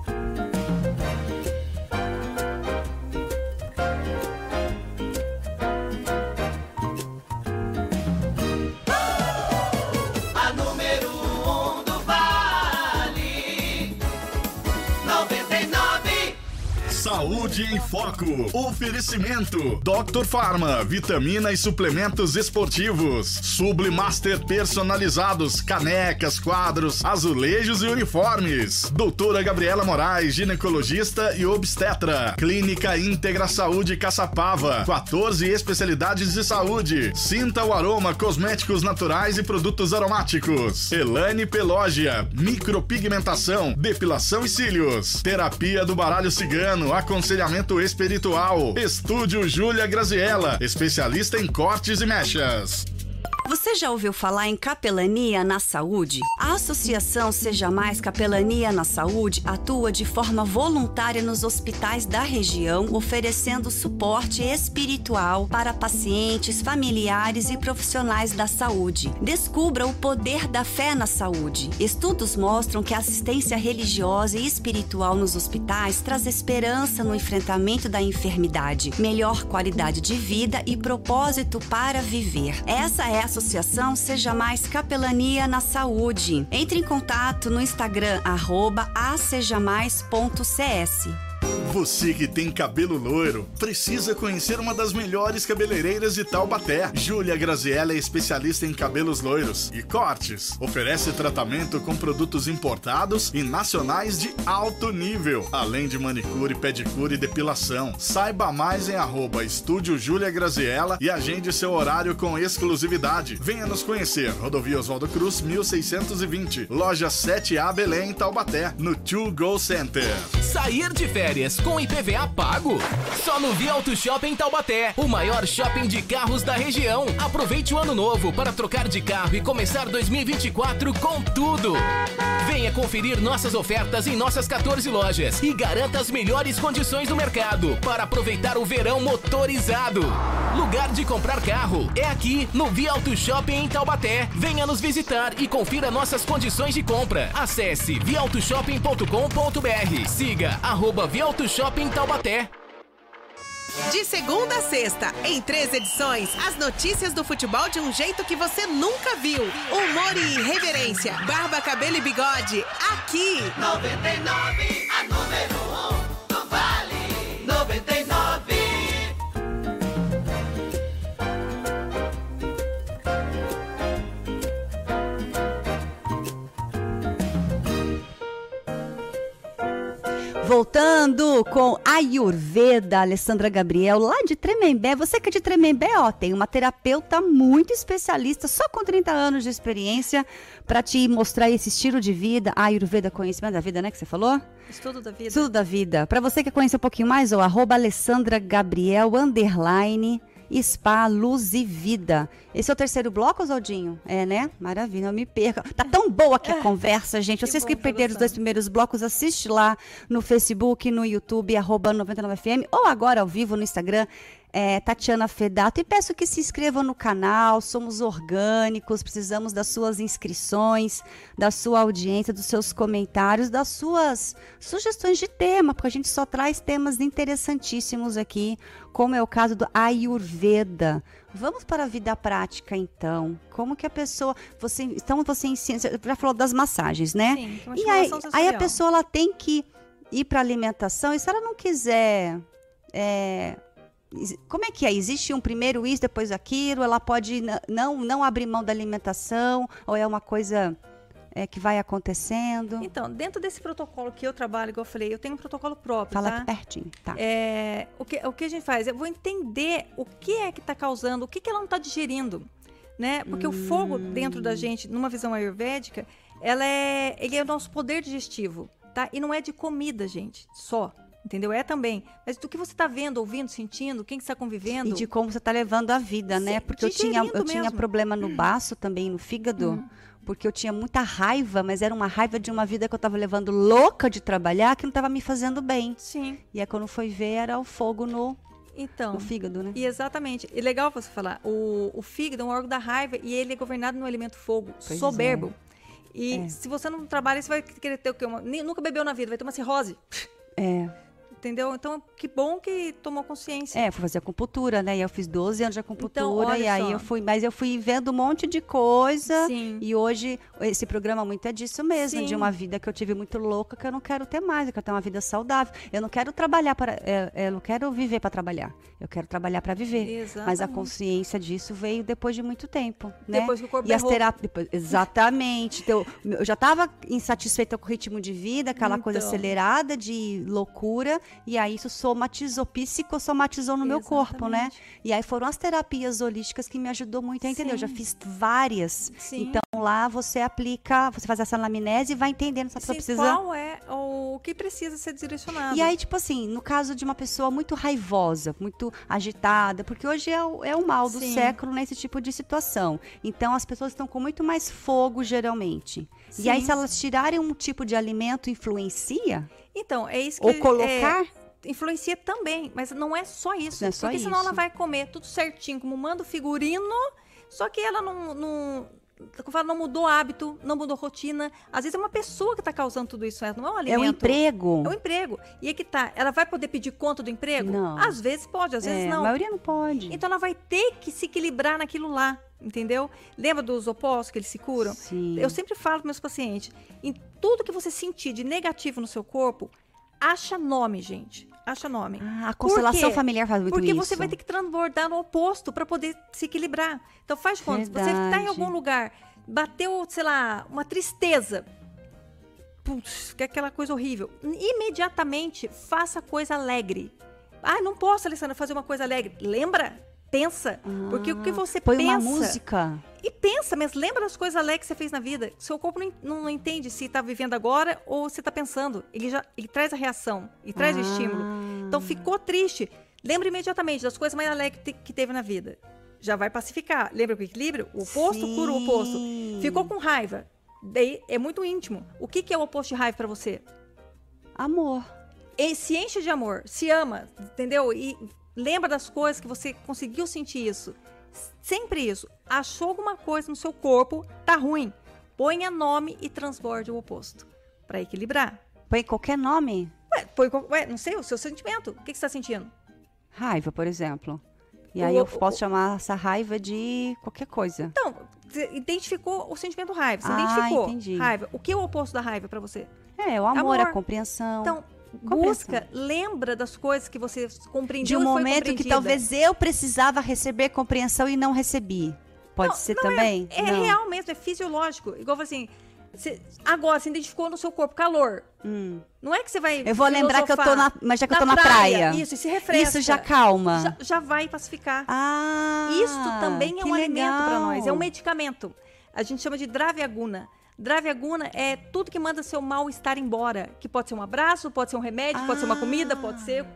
S2: Bye.
S1: Saúde em Foco. Oferecimento: Dr. Farma, vitamina e suplementos esportivos. Sublimaster personalizados, canecas, quadros, azulejos e uniformes. Doutora Gabriela Moraes, ginecologista e obstetra. Clínica Íntegra Saúde Caçapava. 14 especialidades de saúde. Sinta o aroma, cosméticos naturais e produtos aromáticos. Elane Pelógia, micropigmentação, depilação e cílios. Terapia do baralho cigano, aconselhamento espiritual. Estúdio Júlia Graziella, especialista em cortes e mechas.
S4: Já ouviu falar em capelania na saúde? A Associação Seja Mais Capelania na Saúde atua de forma voluntária nos hospitais da região, oferecendo suporte espiritual para pacientes, familiares e profissionais da saúde. Descubra o poder da fé na saúde. Estudos mostram que a assistência religiosa e espiritual nos hospitais traz esperança no enfrentamento da enfermidade, melhor qualidade de vida e propósito para viver. Essa é a associação Seja Mais Capelania na Saúde. Entre em contato no Instagram, arroba acejamais.cs.
S1: Você que tem cabelo loiro, precisa conhecer uma das melhores cabeleireiras de Taubaté. Júlia Graziella é especialista em cabelos loiros e cortes. Oferece tratamento com produtos importados e nacionais de alto nível, além de manicure, pedicure e depilação. Saiba mais em arroba Estúdio Júlia Graziella e agende seu horário com exclusividade. Venha nos conhecer. Rodovia Oswaldo Cruz, 1620. Loja 7A Belém, Taubaté, no Two Go Center.
S9: Sair de férias com IPVA pago? Só no Via Auto Shopping Taubaté, o maior shopping de carros da região. Aproveite o ano novo para trocar de carro e começar 2024 com tudo. Venha conferir nossas ofertas em nossas 14 lojas e garanta as melhores condições do mercado para aproveitar o verão motorizado. Lugar de comprar carro é aqui no Via Auto Shopping em Taubaté. Venha nos visitar e confira nossas condições de compra. Acesse viautoshopping.com.br. Siga arroba Via Auto Shopping Taubaté.
S8: De segunda a sexta, em três edições, as notícias do futebol de um jeito que você nunca viu. Humor e irreverência, barba, cabelo e bigode, aqui.
S10: 99, a número 1 um, do Vale. 99.
S2: Voltando com Ayurveda, Alessandra Gabriel, lá de Tremembé. Você que é de Tremembé, ó, tem uma terapeuta muito especialista, só com 30 anos de experiência, para te mostrar esse estilo de vida. Ayurveda, conhecimento da vida, né, que você falou?
S3: Estudo da vida.
S2: Estudo da vida. Para você que quer conhecer um pouquinho mais, ó, arroba Alessandra Gabriel, underline, Spa, Luz e Vida. Esse é o terceiro bloco, Oswaldinho? É, né? Maravilha, não me perca. Tá tão boa aqui a conversa, gente. Vocês que, que perderam os dois primeiros blocos, assiste lá no Facebook, no YouTube, arroba 99FM, ou agora ao vivo no Instagram, é, Tatiana Fedato. E peço que se inscrevam no canal, somos orgânicos, precisamos das suas inscrições, da sua audiência, dos seus comentários, das suas sugestões de tema, porque a gente só traz temas interessantíssimos aqui, como é o caso do Ayurveda. Vamos para a vida prática, então. Como que a pessoa. Você, então, você ensina. Já falou das massagens, né?
S3: Sim, uma
S2: e aí, aí a pessoa ela tem que ir para alimentação, e se ela não quiser. é, Como é que é? Existe um primeiro isso, depois aquilo? Ela pode não, não abrir mão da alimentação? Ou é uma coisa é, que vai acontecendo?
S3: Então, dentro desse protocolo que eu trabalho, igual eu falei, eu tenho um protocolo próprio,
S2: Fala
S3: tá?
S2: aqui pertinho. Tá.
S3: É, o, que, o que a gente faz? Eu vou entender o que é que está causando, o que, que ela não está digerindo. Né? Porque o fogo dentro da gente, numa visão ayurvédica, ela é, ele é o nosso poder digestivo. Tá? E não é de comida, gente, só. Entendeu? É também. Mas do que você está vendo, ouvindo, sentindo, quem que está convivendo.
S2: E de como você está levando a vida, né?
S3: Sim,
S2: Porque eu tinha, eu tinha problema no baço também, no fígado.
S3: Hum.
S2: Porque eu tinha muita raiva, mas era uma raiva de uma vida que eu estava levando louca de trabalhar, que não estava me fazendo bem.
S3: Sim.
S2: E aí quando foi ver, era o fogo no,
S3: Então.
S2: no fígado, né?
S3: E exatamente. E legal você falar, o, o fígado é um órgão da raiva e ele é governado no elemento fogo,
S2: Pois
S3: soberbo. E
S2: É.
S3: se você não trabalha, você vai querer ter o quê? Uma, nunca bebeu na vida, vai ter uma cirrose.
S2: É.
S3: Entendeu? Então, que bom que tomou consciência.
S2: É, fui fazer acupuntura, né? E eu fiz 12 anos de acupuntura.
S3: Então,
S2: e aí
S3: só.
S2: eu fui, mas eu fui vendo um monte de coisa.
S3: Sim.
S2: E hoje, esse programa muito é disso mesmo,
S3: Sim.
S2: de uma vida que eu tive muito louca, que eu não quero ter mais, eu quero ter uma vida saudável. Eu não quero trabalhar para. é, é, eu não quero viver para trabalhar. Eu quero trabalhar para viver. Mas a
S3: Exatamente.
S2: consciência disso veio depois de muito tempo. Né?
S3: Depois que o corpo
S2: E as terapias. Exatamente. Então, eu já estava insatisfeita com o ritmo de vida, aquela coisa
S3: Então.
S2: acelerada de loucura, e aí isso somatizou, psicossomatizou no meu corpo, né?
S3: Exatamente.
S2: E aí foram as terapias holísticas que me ajudou muito a entender. Eu já
S3: Sim.
S2: fiz várias.
S3: Sim.
S2: Então lá você aplica, você faz essa anamnese e vai entendendo se a pessoa
S3: Sim,
S2: precisa.
S3: qual é o que precisa ser direcionado.
S2: E aí, tipo assim, no caso de uma pessoa muito raivosa, muito agitada, porque hoje é o, é o mal do
S3: Sim.
S2: século nesse tipo de situação. Então, as pessoas estão com muito mais fogo, geralmente. E aí,
S3: Sim.
S2: se elas tirarem um tipo de alimento, influencia?
S3: Então, é isso que...
S2: Ou colocar?
S3: é, influencia também, mas não é só isso.
S2: Não é só
S3: porque senão
S2: isso.
S3: ela vai comer tudo certinho, como manda o figurino, só que ela não... não não mudou hábito, não mudou rotina. Às vezes é uma pessoa que está causando tudo isso, não é um alimento.
S2: É um emprego.
S3: É um emprego. E aí que tá, ela vai poder pedir conta do emprego?
S2: Não.
S3: Às vezes pode, às vezes
S2: É,
S3: não.
S2: A maioria não pode.
S3: Então ela vai ter que se equilibrar naquilo lá, entendeu? Lembra dos opostos que eles se curam?
S2: Sim.
S3: Eu sempre falo para meus pacientes, em tudo que você sentir de negativo no seu corpo, acha nome, gente. acha nome.
S2: Ah, a constelação familiar faz muito
S3: Porque
S2: isso.
S3: você vai ter que transbordar no oposto para poder se equilibrar. Então faz de conta, você está em algum lugar, bateu, sei lá, uma tristeza, putz, que é aquela coisa horrível, imediatamente faça coisa alegre. Ah, não posso, Alessandra, fazer uma coisa alegre. Lembra? Pensa. porque o que você
S2: Ah, Põe
S3: pensa...
S2: uma música.
S3: E pensa, mas lembra das coisas alegres que você fez na vida. Seu corpo não, não entende se está vivendo agora ou se está pensando. Ele já ele traz a reação, ele traz o
S2: Ah.
S3: estímulo. Então ficou triste. Lembra imediatamente das coisas mais alegres que, te- que teve na vida. Já vai pacificar. Lembra o equilíbrio? O oposto cura o oposto.
S2: Sim.
S3: Ficou com raiva. Daí é muito íntimo. O que, que é o oposto de raiva para você?
S2: Amor.
S3: E se enche de amor, se ama, entendeu? E lembra das coisas que você conseguiu sentir isso. Sempre isso. Achou alguma coisa no seu corpo, tá ruim. Ponha nome e transborde o oposto. Pra equilibrar.
S2: Põe qualquer nome.
S3: Ué, põe, ué, não sei, o seu sentimento. O que, que você tá sentindo?
S2: Raiva, por exemplo. E
S3: O-
S2: aí eu
S3: o-
S2: posso chamar essa raiva de qualquer coisa.
S3: Então, você identificou o sentimento raiva. Você
S2: Ah,
S3: identificou
S2: entendi.
S3: raiva. O que é o oposto da raiva pra você?
S2: É, o amor,
S3: Amor.
S2: a compreensão.
S3: Então,
S2: Compreensão.
S3: Busca, lembra das coisas que você compreendeu
S2: de um momento que talvez eu precisava receber compreensão e não recebi. Pode
S3: Não,
S2: ser
S3: não
S2: também?
S3: É, é real mesmo, é fisiológico. Igual assim, você- agora você identificou no seu corpo calor. Não é que você vai.
S2: Eu vou lembrar que eu tô na- mas já que eu tô na praia.
S3: Isso, e se refresca.
S2: Isso já calma.
S3: Já, já vai pacificar.
S2: Ah,
S3: Isso também é um alimento para
S2: legal.
S3: nós, é um medicamento. A gente chama de draviaguna. Draviaguna é tudo que manda seu mal-estar embora. Que pode ser um abraço, pode ser um remédio, pode ser uma comida, pode ser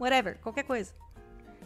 S3: whatever, qualquer coisa.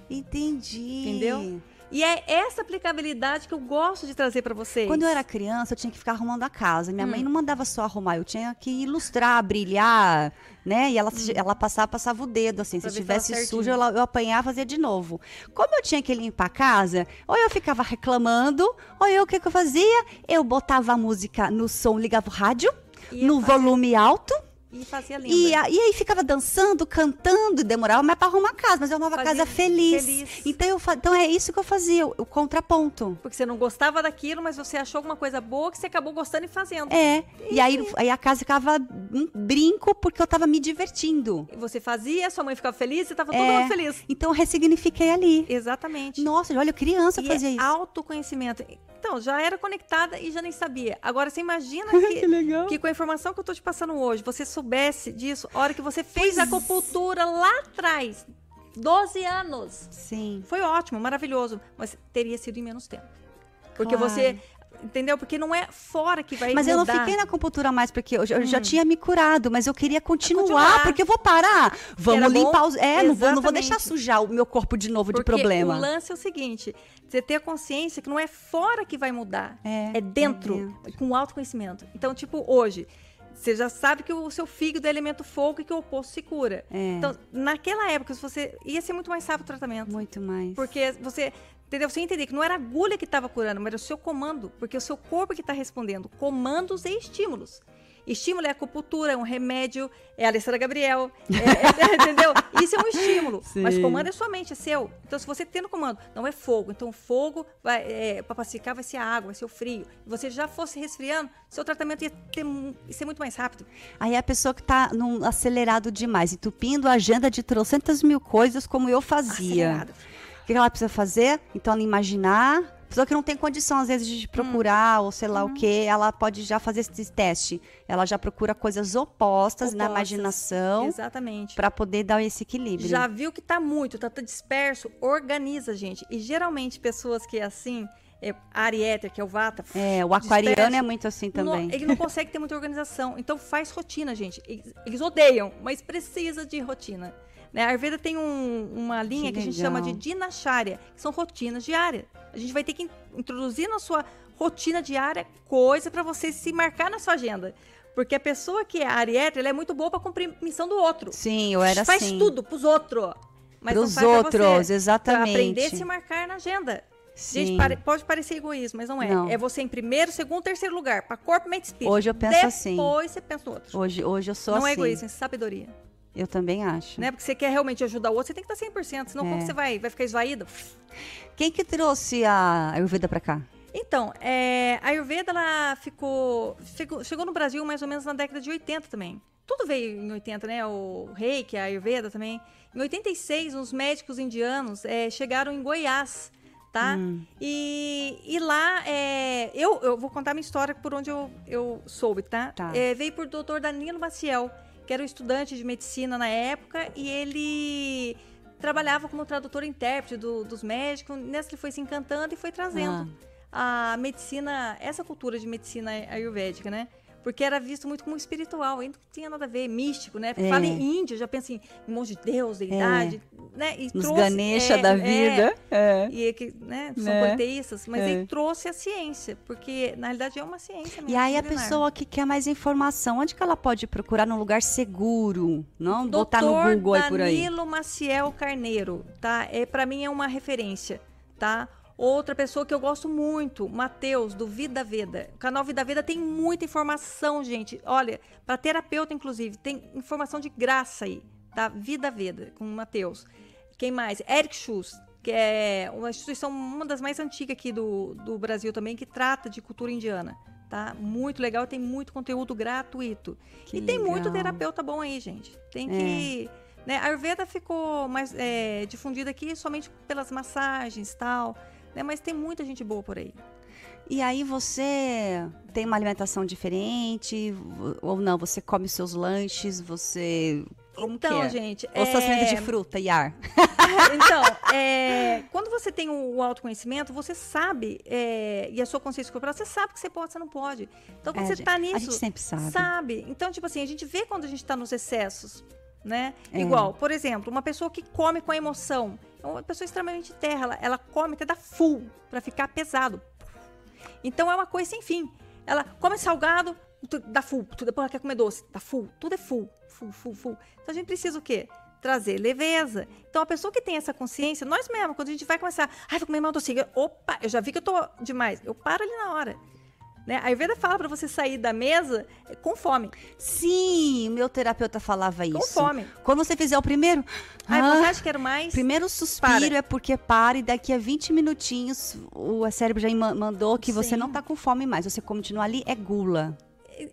S2: Entendi.
S3: Entendeu? E é essa aplicabilidade que eu gosto de trazer para vocês.
S2: Quando eu era criança, eu tinha que ficar arrumando a casa. Minha
S3: Hum.
S2: mãe não mandava só arrumar, eu tinha que ilustrar, brilhar, né? E ela, ela passava, passava o dedo, assim.
S3: Hum. Pra
S2: Se estivesse sujo, eu, eu apanhava e fazia de novo. Como eu tinha que limpar a casa, ou eu ficava reclamando, ou eu, o que, que eu fazia? Eu botava a música no som, ligava o rádio, no volume alto,
S3: E fazia linda.
S2: E, a- e aí ficava dançando, cantando, e demorava mais pra arrumar a casa, mas eu arrumava a
S3: Fazia
S2: casa feliz.
S3: feliz.
S2: Então, eu, então é isso que eu fazia, o, contraponto.
S3: Porque você não gostava daquilo, mas você achou alguma coisa boa que você acabou gostando e fazendo.
S2: É, e aí, aí a casa ficava um brinco porque eu tava me divertindo.
S3: E Você fazia, sua mãe ficava feliz e tava todo
S2: É,
S3: mundo feliz.
S2: Então eu ressignifiquei ali.
S3: Exatamente.
S2: Nossa, olha, criança
S3: e
S2: fazia
S3: é
S2: isso.
S3: autoconhecimento. Então, já era conectada e já nem sabia. Agora, você imagina que,
S2: Que legal.
S3: que com a informação que eu tô te passando hoje, você soubesse disso, a hora que você fez a acupuntura lá atrás, 12 anos.
S2: Sim.
S3: Foi ótimo, maravilhoso, mas teria sido em menos tempo. Porque
S2: Claro.
S3: você, entendeu? Porque não é fora que vai
S2: Mas eu não
S3: mudar.
S2: fiquei na acupuntura mais porque eu, já- eu já tinha me curado, mas eu queria continuar,
S3: continuar.
S2: porque eu vou parar. Vamos
S3: Era bom?
S2: limpar os. É, não vou, não vou deixar sujar o meu corpo de novo de
S3: Porque
S2: problema.
S3: o lance é o seguinte: você ter a consciência que não é fora que vai mudar,
S2: É,
S3: é dentro, com autoconhecimento. Então, tipo, hoje, você já sabe que o seu fígado é elemento fogo e que o oposto se cura.
S2: É.
S3: Então, naquela época, se você ia ser muito mais rápido o tratamento.
S2: Muito mais.
S3: Porque você. Entendeu? Você entender que não era a agulha que estava curando, mas era o seu comando. Porque é o seu corpo que está respondendo. Comandos e estímulos. Estímulo é acupuntura, é um remédio, é a Alessandra Gabriel. é- é- entendeu? Isso é um estímulo. Mas
S2: Sim.
S3: comando é sua mente, é seu. Então, se você tem no comando, não é fogo. Então, fogo, vai, é, para pacificar, vai ser a água, vai ser o frio. Se você já fosse resfriando, seu tratamento ia, ter, ia ser muito mais rápido.
S2: Aí a pessoa que tá num acelerado demais, entupindo a agenda de trocentas mil coisas como eu fazia.
S3: Acelerado.
S2: O que ela precisa fazer? Então, ela imaginar. Pessoa que não tem condição, às vezes, de procurar ou sei lá
S3: Uhum.
S2: o que, ela pode já fazer esse teste. Ela já procura coisas opostas, na
S3: Opostas.
S2: imaginação
S3: Exatamente.
S2: para poder dar esse equilíbrio.
S3: Já viu que tá muito, tá, tá disperso, organiza, gente. E geralmente pessoas que é assim, é, Ariéter, que é o Vata.
S2: É, o aquariano
S3: disperso,
S2: é muito assim também.
S3: não- ele não consegue ter muita organização. Então faz rotina, gente. Eles, eles odeiam, mas precisa de rotina. Né? A Ayurveda tem um- uma linha que,
S2: Que
S3: a gente chama de dinacharya, que são rotinas diárias. A gente vai ter que in- introduzir na sua rotina diária coisa para você se marcar na sua agenda. Porque a pessoa que é ariéter, ela é muito boa para cumprir missão do outro.
S2: Sim, eu era
S3: faz
S2: assim.
S3: tudo pros outros. Mas
S2: Pros
S3: não faz
S2: outros,
S3: você.
S2: exatamente.
S3: Pra aprender a se marcar na agenda.
S2: Sim.
S3: Gente, pare- pode parecer egoísmo, mas não é.
S2: Não.
S3: É você em primeiro, segundo, terceiro lugar. Para corpo, mente e espírito.
S2: Hoje eu penso
S3: Depois
S2: assim.
S3: Depois você pensa no outro.
S2: Hoje, hoje eu sou
S3: não
S2: assim.
S3: é egoísmo, é sabedoria.
S2: Eu também acho.
S3: Né? Porque você quer realmente ajudar o outro, você tem que estar 100%. Senão,
S2: É.
S3: como você vai, vai ficar esvaído?
S2: Quem que trouxe a Ayurveda pra cá?
S3: Então, é, a Ayurveda ela ficou, ficou- chegou no Brasil mais ou menos na década de 80 também. tudo veio em 80, né? O reiki, a Ayurveda também. Em 86, uns médicos indianos é, chegaram em Goiás, tá? Hum. E, e lá, é, eu, eu vou contar minha história por onde eu, eu soube, tá? tá. É, veio por doutor Danilo Maciel, que era um estudante de medicina na época, e ele trabalhava como tradutor e intérprete do, dos médicos. Nessa ele foi se encantando e foi trazendo ah. a medicina, essa cultura de medicina ayurvédica, né? Porque era visto muito como espiritual, e não tinha nada a ver, místico, né? É. Fala em índio, já pensa em um monte de Deus, deidade, é. né? E
S2: Nos trouxe, Ganesha é, da é. vida. É.
S3: E que, né, são politeístas, mas ele trouxe a ciência, porque na realidade é uma ciência.
S2: E aí a pessoa que quer mais informação, onde que ela pode procurar num lugar seguro? Não Doutor botar no Google aí por aí.
S3: Danilo Maciel Carneiro, tá? É, para mim é uma referência, tá? Outra pessoa que eu gosto muito, Matheus, do Vida Veda. O canal Vida Veda tem muita informação, gente. Olha, para terapeuta, inclusive, tem informação de graça aí, tá? Vida Veda, com o Matheus. Quem mais? Eric Schuss, que é uma instituição, uma das mais antigas aqui do, do Brasil também, que trata de cultura indiana. Tá? Muito legal, tem muito conteúdo gratuito. Que e tem legal. muito terapeuta bom aí, gente. Tem que. É. Né? A Ayurveda ficou mais é, difundida aqui somente pelas massagens e tal né? Mas tem muita gente boa por aí.
S2: E aí você tem uma alimentação diferente ou não? Você come seus lanches, você como
S3: então,
S2: é?
S3: gente.
S2: Ou é... de fruta e ar?
S3: então, é... quando você tem o autoconhecimento, você sabe, é... e a sua consciência corporal, você sabe que você pode, você não pode. Então, quando é, você está nisso. A
S2: gente sempre sabe.
S3: Sabe. Então, tipo assim, a gente vê quando a gente está nos excessos, né? É. Igual, por exemplo, uma pessoa que come com a emoção. Uma pessoa extremamente terra, ela, ela come até dar full para ficar pesado. Então é uma coisa sem fim. Ela come salgado, dá full, depois ela quer comer doce, dá full, tudo é full, full, full, full. Então a gente precisa o quê? Trazer leveza. Então a pessoa que tem essa consciência, nós mesmos, quando a gente vai começar, ai, vou comer mal docinho, opa, eu já vi que eu tô demais, eu paro ali na hora. Né? A Ayurveda fala para você sair da mesa com fome.
S2: Sim, meu terapeuta falava isso.
S3: Com fome.
S2: Quando você fizer o primeiro.
S3: Ai, ah, vontade, quero mais.
S2: Primeiro suspiro para. é porque para e daqui a 20 minutinhos o cérebro já mandou que Sim. você não tá com fome mais. Você continua ali, é gula.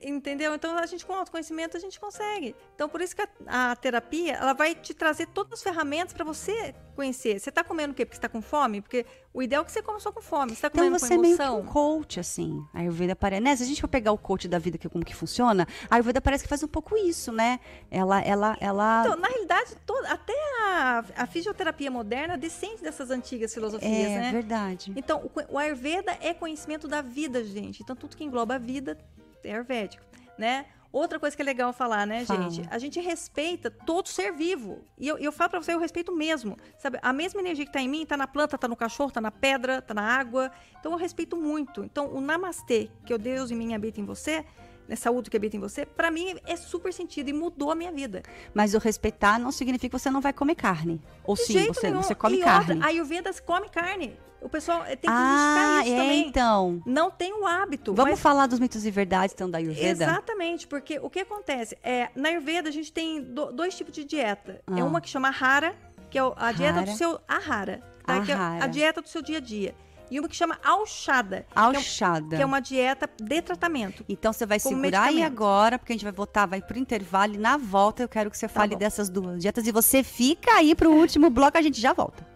S3: Entendeu? Então a gente com autoconhecimento a gente consegue. Então por isso que a, a terapia ela vai te trazer todas as ferramentas para você conhecer. Você está comendo o quê? Porque está com fome? Porque o ideal é que você só com fome. Você tá
S2: então
S3: você
S2: é meio que um coach assim. A Ayurveda parece, né? Se a gente for pegar o coach da vida que como que funciona, a Ayurveda parece que faz um pouco isso, né? Ela ela ela
S3: Então, na realidade, toda, até a, a fisioterapia moderna descende dessas antigas filosofias, é,
S2: né? É verdade.
S3: Então, o, o Ayurveda é conhecimento da vida, gente. Então, tudo que engloba a vida é ayurvédico, né? Outra coisa que é legal falar, né, Fala. gente? A gente respeita todo ser vivo. E eu, eu falo pra você, eu respeito mesmo. Sabe? A mesma energia que tá em mim, tá na planta, tá no cachorro, tá na pedra, tá na água. Então eu respeito muito. Então o namastê, que o Deus em mim habita em você, né, saúde que habita em você, para mim é super sentido e mudou a minha vida.
S2: Mas o respeitar não significa que você não vai comer carne. Ou De sim, você, você come e carne.
S3: Outra, a Ayurveda come carne. O pessoal eh, tem que
S2: ah,
S3: isso
S2: é,
S3: também.
S2: então.
S3: Não tem o hábito.
S2: Vamos mas... falar dos mitos e verdades, então, da Ayurveda?
S3: Exatamente, porque o que acontece? É, na Ayurveda, a gente tem do, dois tipos de dieta. É ah. É uma que chama Hara, que é a dieta do seu Ahara, tá? Que é a dieta do seu dia a dia e uma que chama Alchada.
S2: Alchada.
S3: Que, é, que é uma dieta de tratamento.
S2: Então você vai segurar aí agora, porque a gente vai voltar, vai pro intervalo e na volta eu quero que você tá fale bom. dessas duas dietas e você fica aí pro último bloco, a gente já volta.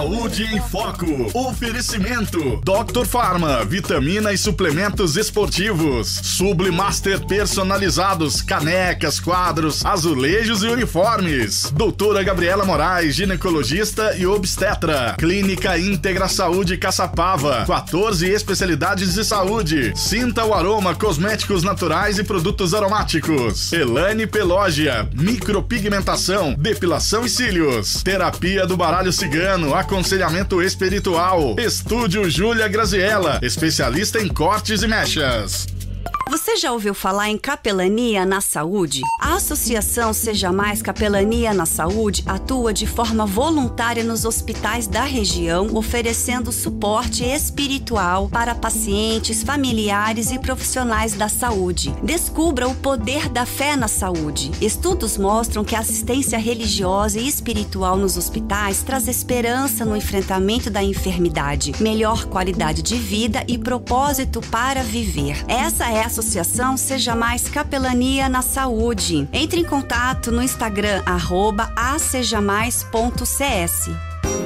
S1: Saúde em Foco. Oferecimento: Dr. Farma, vitamina e suplementos esportivos. Sublimaster personalizados, canecas, quadros, azulejos e uniformes. Doutora Gabriela Moraes, ginecologista e obstetra. Clínica Íntegra Saúde Caçapava. 14 especialidades de saúde. Sinta o aroma, cosméticos naturais e produtos aromáticos. Elane Pelógia, micropigmentação, depilação e cílios. Terapia do baralho cigano aconselhamento espiritual. Estúdio Júlia Graziella, especialista em cortes e mechas.
S4: Você já ouviu falar em capelania na saúde? A Associação Seja Mais Capelania na Saúde atua de forma voluntária nos hospitais da região, oferecendo suporte espiritual para pacientes, familiares e profissionais da saúde. Descubra o poder da fé na saúde. Estudos mostram que a assistência religiosa e espiritual nos hospitais traz esperança no enfrentamento da enfermidade, melhor qualidade de vida e propósito para viver. Essa é a associação Seja Mais Capelania na Saúde. Entre em contato no Instagram, arroba acejamais.cs.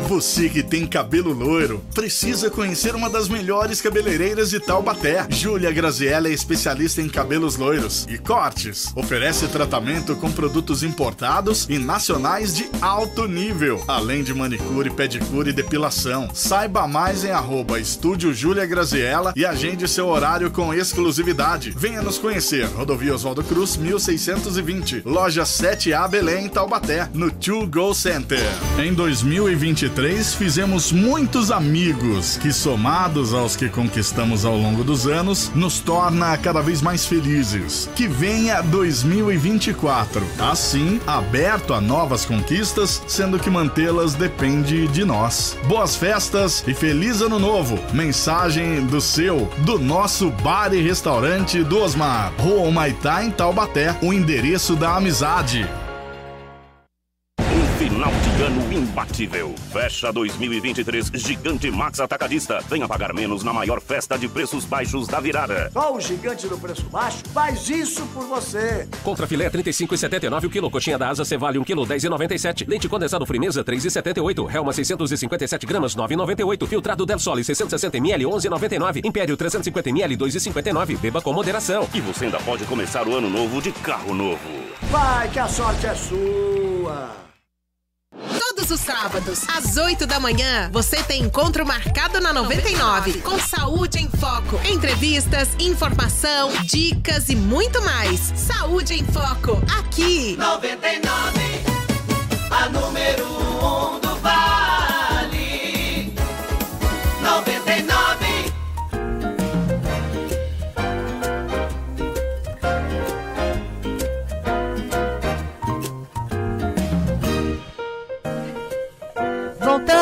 S1: Você que tem cabelo loiro, precisa conhecer uma das melhores cabeleireiras de Taubaté. Júlia Graziella é especialista em cabelos loiros e cortes. Oferece tratamento com produtos importados e nacionais de alto nível, além de manicure, pedicure e depilação. Saiba mais em arroba Estúdio Júlia Graziella e agende seu horário com exclusividade. Venha nos conhecer. Rodovia Oswaldo Cruz, 1620. Loja 7A Belém, Taubaté, no To Go Center. Em 2023, fizemos muitos amigos que, somados aos que conquistamos ao longo dos anos, nos torna cada vez mais felizes. Que venha 2024, assim, aberto a novas conquistas, sendo que mantê-las depende de nós. Boas festas e feliz ano novo! Mensagem do seu, do nosso bar e restaurante do Osmar, Rua Humaitá, em Taubaté, o endereço da amizade.
S11: Ano imbatível. Fecha 2023 Gigante Max Atacadista. Venha pagar menos na maior festa de preços baixos da virada.
S12: Só o gigante do preço baixo faz isso por você.
S13: Contra filé 35,79 o quilo. Coxinha da asa Cevale 1 quilo 10,97. Leite condensado Frimeza 3,78. Helma 657 gramas 9,98. Filtrado Del Sole 660 ml 11,99. Império 350 ml 2,59. Beba com moderação.
S11: E você ainda pode começar o ano novo de carro novo.
S12: Vai que a sorte é sua.
S8: Todos os sábados, às 8 da manhã, você tem encontro marcado na 99, com Saúde em Foco. Entrevistas, informação, dicas e muito mais. Saúde em Foco, aqui.
S10: 99, a número 1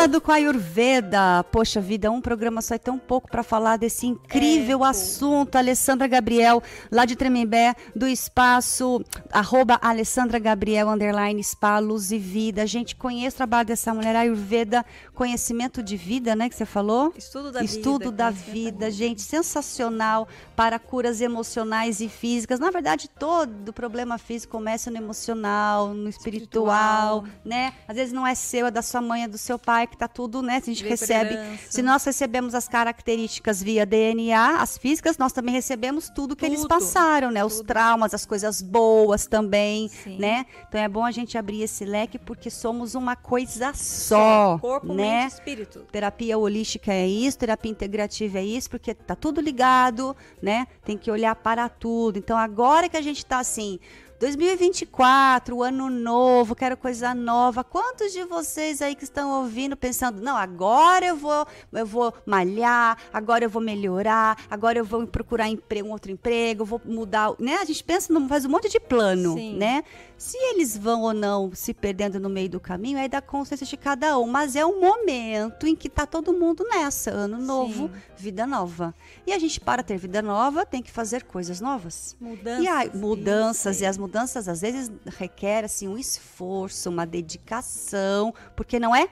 S2: Voltando com a Ayurveda. Poxa vida, um programa só é tão pouco para falar desse incrível assunto. Alessandra Gabriel, lá de Tremembé, do espaço, arroba Alessandra Gabriel, underline spa, luz e vida. Gente, conhece o trabalho dessa mulher, Ayurveda, conhecimento de vida, né, que você falou?
S3: Estudo da
S2: Estudo
S3: vida.
S2: da vida, gente, sensacional para curas emocionais e físicas. Na verdade, todo problema físico começa no emocional, no espiritual, né? Às vezes não é seu, é da sua mãe, é do seu pai, que tá tudo, né? Se a gente recebe, se nós recebemos as características via DNA, as físicas, nós também recebemos tudo que eles
S3: Tudo,
S2: passaram, né? Os traumas, as coisas boas também,
S3: Sim.
S2: né? Então é bom a gente abrir esse leque porque somos uma coisa só,
S3: Corpo,
S2: né?
S3: E espírito.
S2: Terapia holística é isso, terapia integrativa é isso, porque tá tudo ligado, né? Tem que olhar para tudo. Então agora que a gente tá assim, 2024, ano novo, quero coisa nova. Quantos de vocês aí que estão ouvindo pensando, não, agora eu vou, eu vou malhar, agora eu vou melhorar, agora eu vou procurar emprego, um outro emprego, vou mudar, né? A gente pensa, faz um monte de plano,
S3: Sim.
S2: né? Se eles vão ou não se perdendo no meio do caminho, aí dá consciência de cada um. Mas é um momento em que tá todo mundo nessa. Ano novo, vida nova. E a gente, para ter vida nova, tem que fazer coisas novas.
S3: Mudanças.
S2: E aí, mudanças,
S3: isso
S2: e as mudanças às vezes requer assim, um esforço, uma dedicação, porque não é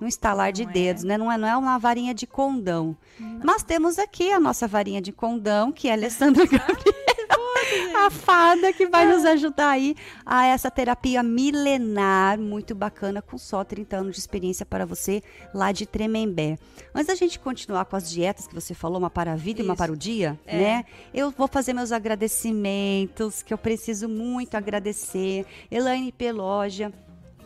S2: um estalar de
S3: Não é.
S2: dedos, né? Não é, não é uma varinha de condão. Mas temos aqui a nossa varinha de condão, que é a Alessandra Gabriel. A fada que vai nos ajudar aí a essa terapia milenar, muito bacana, com só 30 anos de experiência para você lá de Tremembé. Antes da gente continuar com as dietas que você falou, uma para a vida e uma para o dia,
S3: É.
S2: né? Eu vou fazer meus agradecimentos, que eu preciso muito agradecer. Elaine Peloja,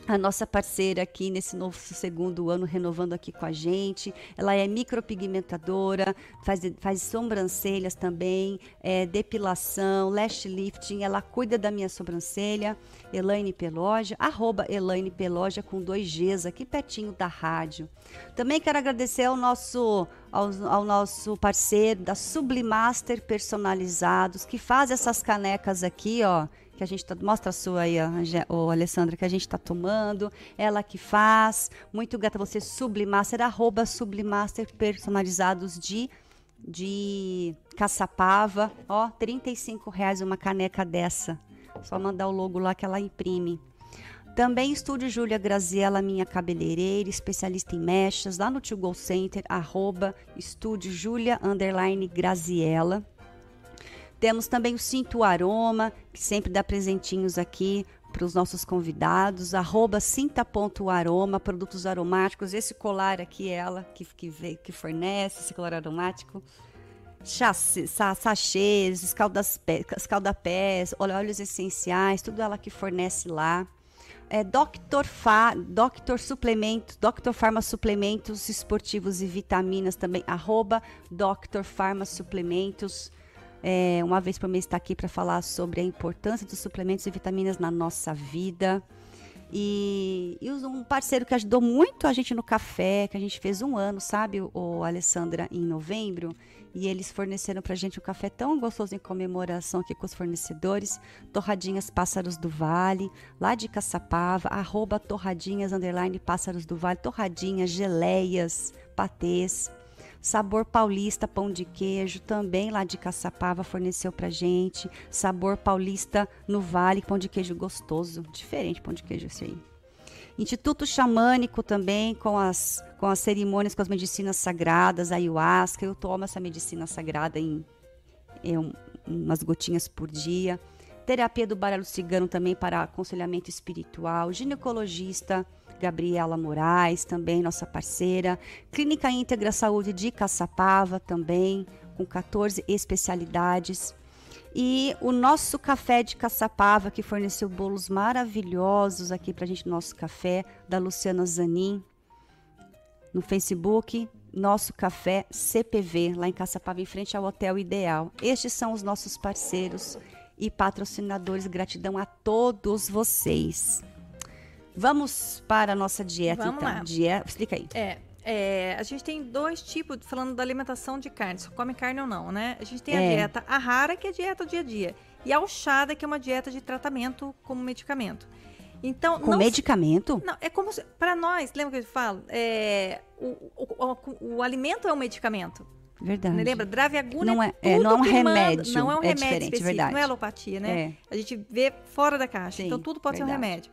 S2: a nossa parceira aqui nesse novo segundo ano, renovando aqui com a gente. Ela é micropigmentadora, faz, faz sobrancelhas também, é, depilação, lash lifting. Ela cuida da minha sobrancelha. Elaine Peloja, arroba Elaine Peloja com dois Gs aqui pertinho da rádio. Também quero agradecer ao nosso, ao, ao nosso parceiro da Sublimaster Personalizados, que faz essas canecas aqui, ó que a gente tá, mostra a sua aí, a Alessandra, que a gente está tomando, ela que faz. Muito grata a você, Sublimaster, arroba Sublimaster personalizados de de Caçapava, ó, 35 reais uma caneca dessa. Só mandar o logo lá que ela imprime. Também Estúdio Júlia Graziella, minha cabeleireira, especialista em mechas, lá no Tio Go Center, arroba Estúdio Júlia, underline Graziella. Temos também o Cinto Aroma, que sempre dá presentinhos aqui para os nossos convidados, arroba cinta.aroma, produtos aromáticos. Esse colar aqui é ela que, que, que fornece esse colar aromático. Chassi, sachês, escaldapés, óleos essenciais, tudo ela que fornece lá. É Dr. Fa, Dr. Suplementos, Dr. Farma Suplementos Esportivos e Vitaminas também, arroba Dr. Farma Suplementos é, uma vez por mês está aqui para falar sobre a importância dos suplementos e vitaminas na nossa vida. E, e, um parceiro que ajudou muito a gente no café, que a gente fez um ano, sabe, o, Alessandra, em novembro. E eles forneceram pra gente um café tão gostoso em comemoração aqui com os fornecedores. Torradinhas Pássaros do Vale, lá de Caçapava, arroba torradinhas, underline Pássaros do Vale, torradinhas, geleias, patês. Sabor Paulista Pão de Queijo, também lá de Caçapava, forneceu pra gente. Sabor Paulista no Vale, pão de queijo gostoso. Diferente pão de queijo esse aí. Instituto Xamânico também, com as, com as cerimônias, com as medicinas sagradas, ayahuasca. Eu tomo essa medicina sagrada em, em umas gotinhas por dia. Terapia do baralho cigano também para aconselhamento espiritual. Ginecologista Gabriela Moraes, também nossa parceira. Clínica Íntegra Saúde de Caçapava, também, com 14 especialidades. E o nosso café de Caçapava, que forneceu bolos maravilhosos aqui para a gente, nosso café, da Luciana Zanin. No Facebook, nosso café CPV, lá em Caçapava, em frente ao Hotel Ideal. Estes são os nossos parceiros e patrocinadores. Gratidão a todos vocês. Vamos para a nossa dieta,
S3: Vamos
S2: então.
S3: lá.
S2: Dieta, explica aí.
S3: É, é, a gente tem dois tipos, falando da alimentação de carne, só come carne ou não, né? A gente tem a
S2: É.
S3: dieta Ahara, que é a dieta do dia a dia, e a Oxada, que é uma dieta de tratamento como medicamento. Então,
S2: Com
S3: não-
S2: medicamento?
S3: Não, é como se, para nós, lembra que eu falo? É, o, o, o, o alimento é um medicamento.
S2: Verdade.
S3: Lembra? Draviaguna
S2: Não
S3: é,
S2: é- não é um
S3: que manda-
S2: remédio,
S3: não é um
S2: é
S3: remédio
S2: diferente,
S3: específico,
S2: verdade.
S3: não é alopatia, né?
S2: É.
S3: A gente vê fora da caixa.
S2: Sim,
S3: então tudo pode ser um
S2: verdade.
S3: remédio.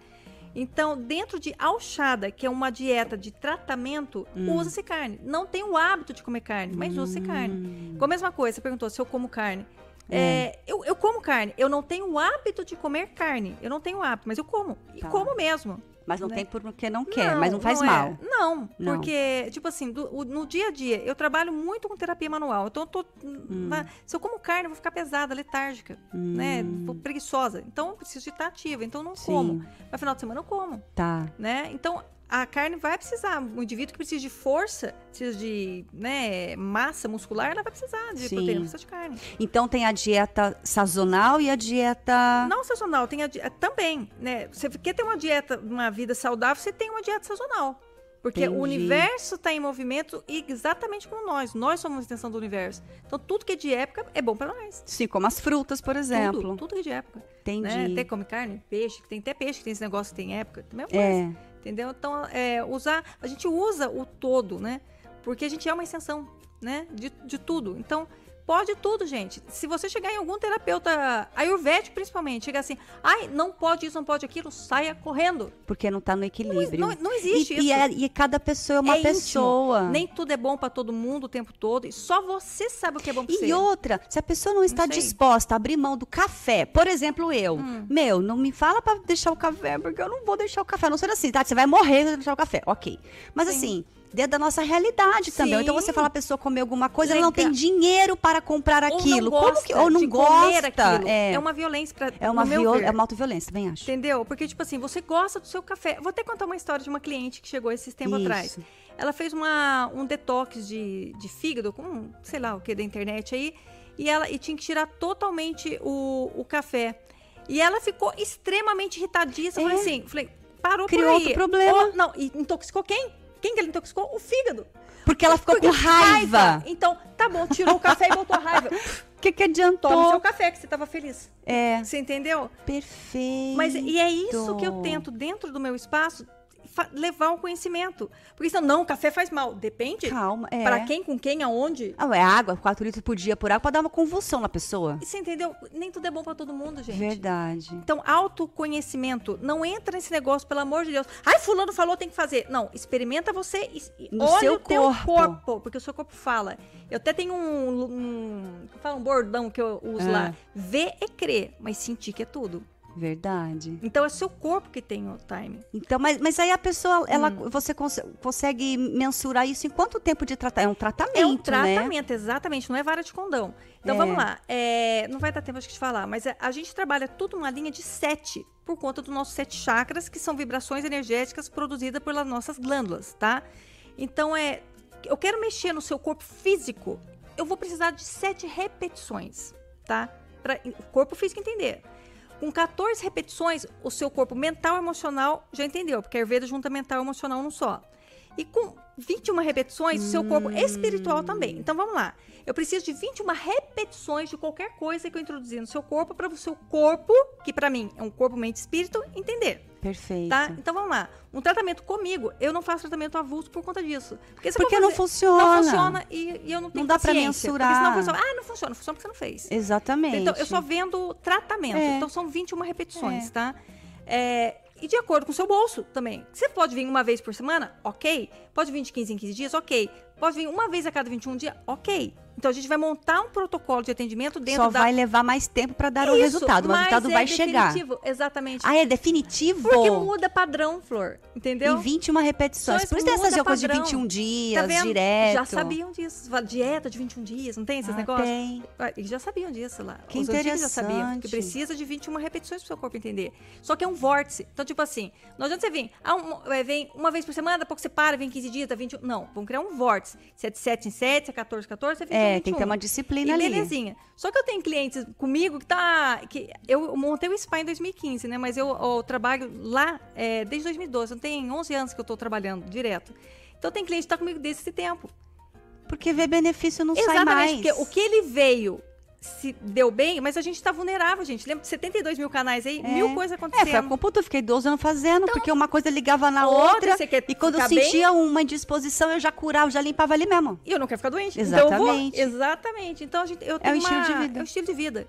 S3: Então, dentro de alchada, que é uma dieta de tratamento,
S2: Hum.
S3: usa-se carne. Não tem o hábito de comer carne, mas usa-se
S2: Hum.
S3: carne. Com a mesma coisa, você perguntou se eu como carne.
S2: É.
S3: É, eu, eu como carne, eu não tenho o hábito de comer carne. Eu não tenho o hábito, mas eu como. E
S2: Tá.
S3: como mesmo.
S2: Mas não
S3: né?
S2: tem porque não quer, mas não faz
S3: é.
S2: mal.
S3: Não,
S2: Não.
S3: porque, tipo assim, do- o- no dia a dia, eu trabalho muito com terapia manual. Então, eu tô.
S2: Hum.
S3: na- se eu como carne, eu vou ficar pesada, letárgica, né? Vou preguiçosa. Então, eu preciso de estar ativa. Então, não
S2: Sim.
S3: como. Mas final de semana eu como,
S2: Tá.
S3: né? Então, a carne vai precisar. O indivíduo que precisa de força, precisa de né, massa muscular, ela vai precisar de
S2: Sim.
S3: proteína, precisa de carne.
S2: Então tem a dieta sazonal e a dieta.
S3: Não sazonal, tem a também, né? Você quer ter uma dieta, uma vida saudável, você tem uma dieta sazonal. Porque
S2: Entendi.
S3: o universo está em movimento exatamente como nós. Nós somos a extensão do universo. Então, tudo que é de época é bom para nós.
S2: Sim, como as frutas, por exemplo.
S3: Tudo, tudo que é de época.
S2: Entendi.
S3: Né? Até come carne, peixe, que tem até peixe que tem esse negócio que tem época. Também é
S2: É.
S3: coisa. Entendeu? Então, é, usar. A gente usa o todo, né? Porque a gente é uma extensão, né? De, de tudo. Então, pode tudo, gente. Se você chegar em algum terapeuta ayurvédico, principalmente, chegar assim, ai, não pode isso, não pode aquilo, saia correndo.
S2: Porque não tá no equilíbrio.
S3: Não, não existe
S2: e,
S3: isso.
S2: E, é- e cada pessoa é uma
S3: É íntimo.
S2: pessoa.
S3: Nem tudo é bom pra todo mundo o tempo todo. E só você sabe o que é bom pra você.
S2: E outra, se a pessoa não está
S3: Não
S2: disposta a abrir mão do café, por exemplo, eu,
S3: Hum.
S2: meu, não me fala pra deixar o café, porque eu não vou deixar o café. Não sendo assim, tá? Você vai morrer se deixar o café, ok. Mas
S3: Sim.
S2: assim, dentro da nossa realidade também. Ou Então
S3: Sim.
S2: você fala a pessoa comer alguma coisa, ela não tem dinheiro para comprar
S3: Ou
S2: aquilo.
S3: não
S2: Como
S3: gosta
S2: que ou não gosta? É.
S3: É uma violência pra,
S2: É uma, viol... é uma autoviolência, também acho.
S3: Entendeu? Porque, tipo assim, você gosta do seu café. Vou até contar uma história de uma cliente que chegou esses tempos
S2: Isso.
S3: atrás. Ela fez uma, um detox de, de fígado com, sei lá, o que da internet aí. E ela e tinha que tirar totalmente o, o café. E ela ficou extremamente irritadíssima.
S2: É.
S3: Falei assim, falei, parou
S2: Criou
S3: por aí.
S2: outro problema.
S3: Ou- não, e intoxicou quem? Quem que ela intoxicou? O fígado.
S2: Porque ela ficou
S3: Porque
S2: com raiva.
S3: Então, tá bom, tirou o café e botou a raiva.
S2: O que, que adiantou?
S3: Toma o seu café, que você tava feliz.
S2: É.
S3: Você entendeu?
S2: Perfeito.
S3: Mas e é isso que eu tento, dentro do meu espaço, levar o conhecimento. Porque senão, não, café faz mal. Depende.
S2: Calma, é.
S3: Pra quem, com quem, aonde.
S2: Ah, é água, 4 litros por dia por água, pode dar uma convulsão na pessoa.
S3: E Você entendeu? Nem tudo é bom pra todo mundo, gente.
S2: Verdade.
S3: Então, autoconhecimento. Não entra nesse negócio, pelo amor de Deus. Ai, fulano falou, tem que fazer. Não, experimenta você
S2: No
S3: olha
S2: seu
S3: o teu
S2: corpo.
S3: corpo. Porque o seu corpo fala. Eu até tenho um, um, fala um bordão que eu uso
S2: Ah.
S3: lá. Ver é crer, mas sentir que é tudo.
S2: Verdade.
S3: Então, é seu corpo que tem o time.
S2: Então, mas, mas aí a pessoa, ela,
S3: Hum.
S2: você cons- consegue mensurar isso em quanto tempo de tratamento? É um tratamento,
S3: É um
S2: né?
S3: tratamento, exatamente, não é vara de condão. Então
S2: É.
S3: vamos lá. é, não vai dar tempo acho que de falar, mas a, a gente trabalha tudo numa linha de sete, por conta dos nossos sete chakras, que são vibrações energéticas produzidas pelas nossas glândulas, tá? Então é. Eu quero mexer no seu corpo físico, eu vou precisar de sete repetições, tá? Para o corpo físico entender. Com 14 repetições, o seu corpo mental e emocional já entendeu, porque a Ayurveda junta mental e emocional num só. E com 21 repetições, o seu corpo espiritual também. Então vamos lá. Eu preciso de 21 repetições de qualquer coisa que eu introduzir no seu corpo para o seu corpo, que para mim é um corpo, mente e espírito, entender.
S2: Perfeito.
S3: Tá? Então vamos lá. Um tratamento comigo, eu não faço tratamento avulso por conta disso. Porque,
S2: Porque
S3: for
S2: não
S3: fazer-
S2: funciona.
S3: Não funciona e, e eu não tenho
S2: dá pra
S3: paciência, porque
S2: mensurar.
S3: senão a pessoa, ah, não funciona. Funciona porque você não fez.
S2: Exatamente.
S3: Então, eu só vendo tratamento.
S2: É.
S3: Então, são 21 repetições,
S2: É.
S3: tá? É, e de acordo com o seu bolso também. Você pode vir uma vez por semana? Ok. Pode vir de 15 em 15 dias? Ok. Pode vir uma vez a cada 21 dias? Ok. Então, a gente vai montar um protocolo de atendimento dentro
S2: Só
S3: da...
S2: vai levar mais tempo para dar o
S3: Isso,
S2: resultado. O resultado
S3: é
S2: vai chegar.
S3: definitivo, Exatamente.
S2: Ah, é definitivo?
S3: Porque muda padrão, Flor. Entendeu?
S2: Em 21 repetições.
S3: Só
S2: Por isso tem essas coisas de
S3: padrão.
S2: 21 dias,
S3: Tá vendo?
S2: direto.
S3: Já sabiam disso. Dieta de 21 dias, não tem esses
S2: Ah,
S3: negócios?
S2: tem.
S3: Ah, Eles já sabiam disso lá.
S2: Que
S3: Os antigos já sabiam.
S2: interessante.
S3: Que precisa de 21 repetições pro seu corpo entender. Só que é um vórtice. Então, tipo assim, não adianta você vir. Ah, um, é, vem uma vez por semana, daqui a pouco você para, vem 15 dias, tá 21. Não, vamos criar um vórtice. Se é de 7 em 7, se é 14 em 14, se é 21
S2: É,
S3: em
S2: tem que ter
S3: 21.
S2: uma disciplina
S3: e
S2: ali.
S3: belezinha. Só que eu tenho clientes comigo que tá. Que eu montei o SPA em 2015, né? Mas eu, eu trabalho lá é, desde 2012. Então tem 11 anos que eu tô trabalhando direto. Então tem cliente que tá comigo desde esse tempo.
S2: Porque ver benefício não sai mais.
S3: Exatamente, porque o que ele veio se deu bem, mas a gente tá vulnerável, gente. Lembra de 72 mil canais aí?
S2: É.
S3: Mil coisas
S2: É, foi
S3: acontecendo.
S2: com puto, eu fiquei 12 anos fazendo, porque uma coisa ligava na
S3: outra,
S2: outra. e quando eu
S3: ficar bem?
S2: sentia uma indisposição, eu já curava, já limpava ali mesmo.
S3: E eu não quero ficar doente. Então eu
S2: Exatamente.
S3: vou. Exatamente. Então a gente, eu tenho
S2: o estilo
S3: uma-
S2: de vida.
S3: É o estilo de vida.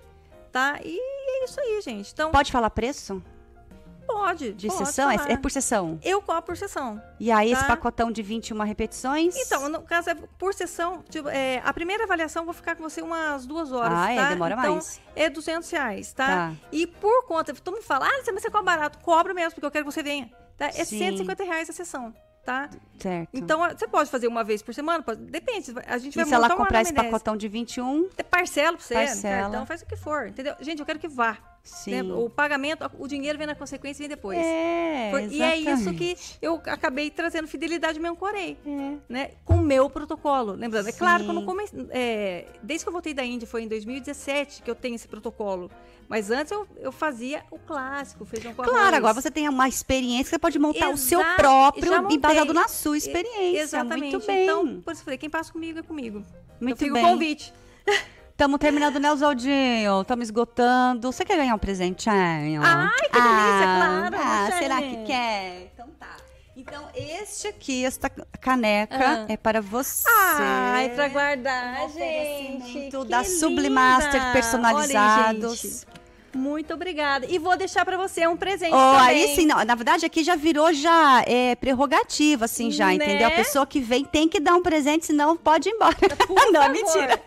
S3: Tá? E é isso aí, gente. Então,
S2: Pode falar preço?
S3: Pode.
S2: De
S3: pode
S2: sessão? É, é por sessão.
S3: Eu cobro por sessão.
S2: E aí, esse
S3: Tá.
S2: pacotão de 21 repetições?
S3: Então, no caso, é por sessão, tipo, é, a primeira avaliação vou ficar com você umas duas horas,
S2: Ah, é,
S3: tá?
S2: demora
S3: então,
S2: mais.
S3: é 200 reais, tá?
S2: Tá.
S3: E por conta, todo mundo fala, ah, mas você cobra barato. Cobro mesmo, porque eu quero que você venha. Tá? É
S2: Sim.
S3: 150 reais a sessão, tá?
S2: Certo.
S3: Então, você pode fazer uma vez por semana? Pode- Depende, a gente
S2: e
S3: vai
S2: se ela comprar esse pacotão de 21,
S3: É Parcela pra você,
S2: Parcela.
S3: no cartão, faz o que for, entendeu? Gente, eu quero que vá.
S2: Sim.
S3: né? O pagamento, o dinheiro vem na consequência e vem depois.
S2: É,
S3: Por- e é isso que eu acabei trazendo fidelidade meu ancorei, né? Com o meu protocolo. Lembrando, é claro que eu não
S2: Sim.
S3: comecei. é, desde que eu voltei da Índia, foi em 2017 que eu tenho esse protocolo. Mas antes eu, eu fazia o clássico, feijão com
S2: Claro,
S3: arroz.
S2: agora você tem uma experiência, você pode montar o seu
S3: Exa-
S2: próprio e baseado na sua experiência.
S3: Exatamente.
S2: Muito bem.
S3: Então, por isso eu falei, quem passa comigo é comigo.
S2: Muito
S3: eu fico
S2: bem.
S3: o convite.
S2: Estamos terminando, né, Oswaldinho? Estamos esgotando. Você quer ganhar um presentinho?
S3: Ai, que delícia,
S2: Ah,
S3: claro,
S2: Ah, será que quer? Então tá. Então, este aqui, esta caneca,
S3: Ah.
S2: é para você.
S3: Ai, pra guardar, gente. que
S2: da Sublimaster personalizados.
S3: Gente, muito obrigada. E vou deixar pra você um presente
S2: Oh,
S3: também.
S2: aí sim, não, na verdade aqui já virou já é, prerrogativa, assim, já,
S3: Né?
S2: entendeu? A pessoa que vem tem que dar um presente, senão pode ir embora.
S3: Por
S2: não,
S3: favor.
S2: mentira.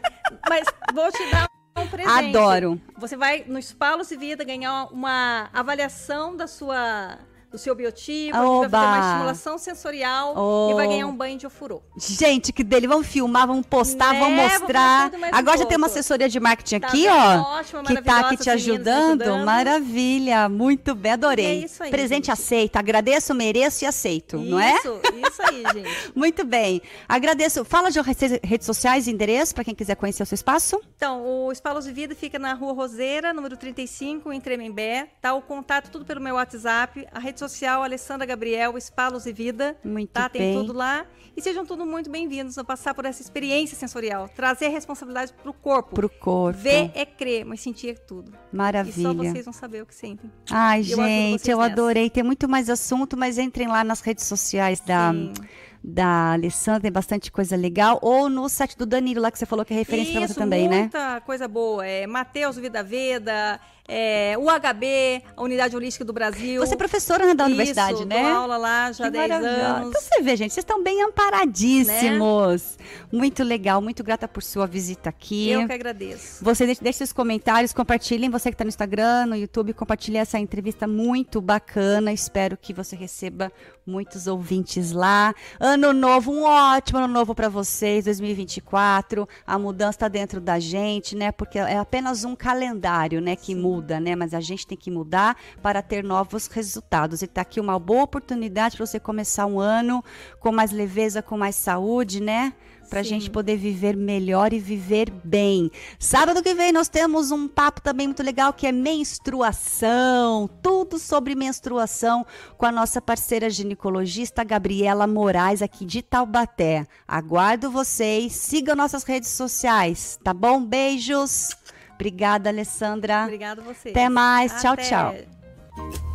S3: Mas vou te dar um presente.
S2: Adoro.
S3: Você vai no Spa Lucy Vida ganhar uma avaliação da sua, do seu biotipo, a gente vai fazer uma estimulação sensorial oh. e vai ganhar um banho de ofurô.
S2: Gente, que dele, vamos filmar, vamos postar, né? vamos mostrar. Agora um já tem uma assessoria de marketing tá aqui, ó, ótima, que tá aqui te ajudando. ajudando. Maravilha, muito bem, adorei. E é isso aí, Presente gente. aceito, agradeço, mereço e aceito,
S3: isso,
S2: não é?
S3: Isso, isso aí, gente.
S2: muito bem. Agradeço. Fala de redes sociais e endereço para quem quiser conhecer o seu espaço.
S3: Então, o Espaço de Vida fica na Rua Roseira, número 35, em Tremembé. Tá o contato tudo pelo meu WhatsApp, a rede social Alessandra Gabriel, Espalos e Vida.
S2: Muito
S3: tá?
S2: bem.
S3: Tem tudo lá. E sejam todos muito bem-vindos a passar por essa experiência sensorial. Trazer responsabilidade para o corpo.
S2: Para o corpo.
S3: Ver é crer, mas sentir é tudo.
S2: Maravilha. E só
S3: vocês vão saber o que sentem.
S2: Ai, eu gente, eu nessa. adorei. Tem muito mais assunto, mas entrem lá nas redes sociais da. Da Alessandra, tem bastante coisa legal. Ou no site do Danilo, lá que você falou que é referência para você também,
S3: né? Muita coisa boa. É Mateus Vida Veda, é, UHB, a Unidade Holística do Brasil.
S2: Você é professora né, da Isso, universidade, né?
S3: Dou aula lá já há 10 anos.
S2: Então você vê, gente, vocês estão bem amparadíssimos. Né? Muito legal, muito grata por sua visita aqui.
S3: Eu que agradeço.
S2: Você deixe, deixe seus comentários, compartilhem. Você que está no Instagram, no YouTube, compartilhe essa entrevista muito bacana. Espero que você receba muitos ouvintes lá. Ano novo, um ótimo ano novo para vocês, 2024. A mudança está dentro da gente, né? Porque é apenas um calendário, né, que Sim. Muda, né? Mas a gente tem que mudar para ter novos resultados. E tá aqui uma boa oportunidade para você começar um ano com mais leveza, com mais saúde, né? para a gente poder viver melhor e viver bem. Sábado que vem nós temos um papo também muito legal que é menstruação, tudo sobre menstruação com a nossa parceira ginecologista Gabriela Moraes aqui de Taubaté. Aguardo vocês, siga nossas redes sociais, tá bom? Beijos. Obrigada, Alessandra.
S3: Obrigada a você.
S2: Até mais. Até. Tchau, tchau.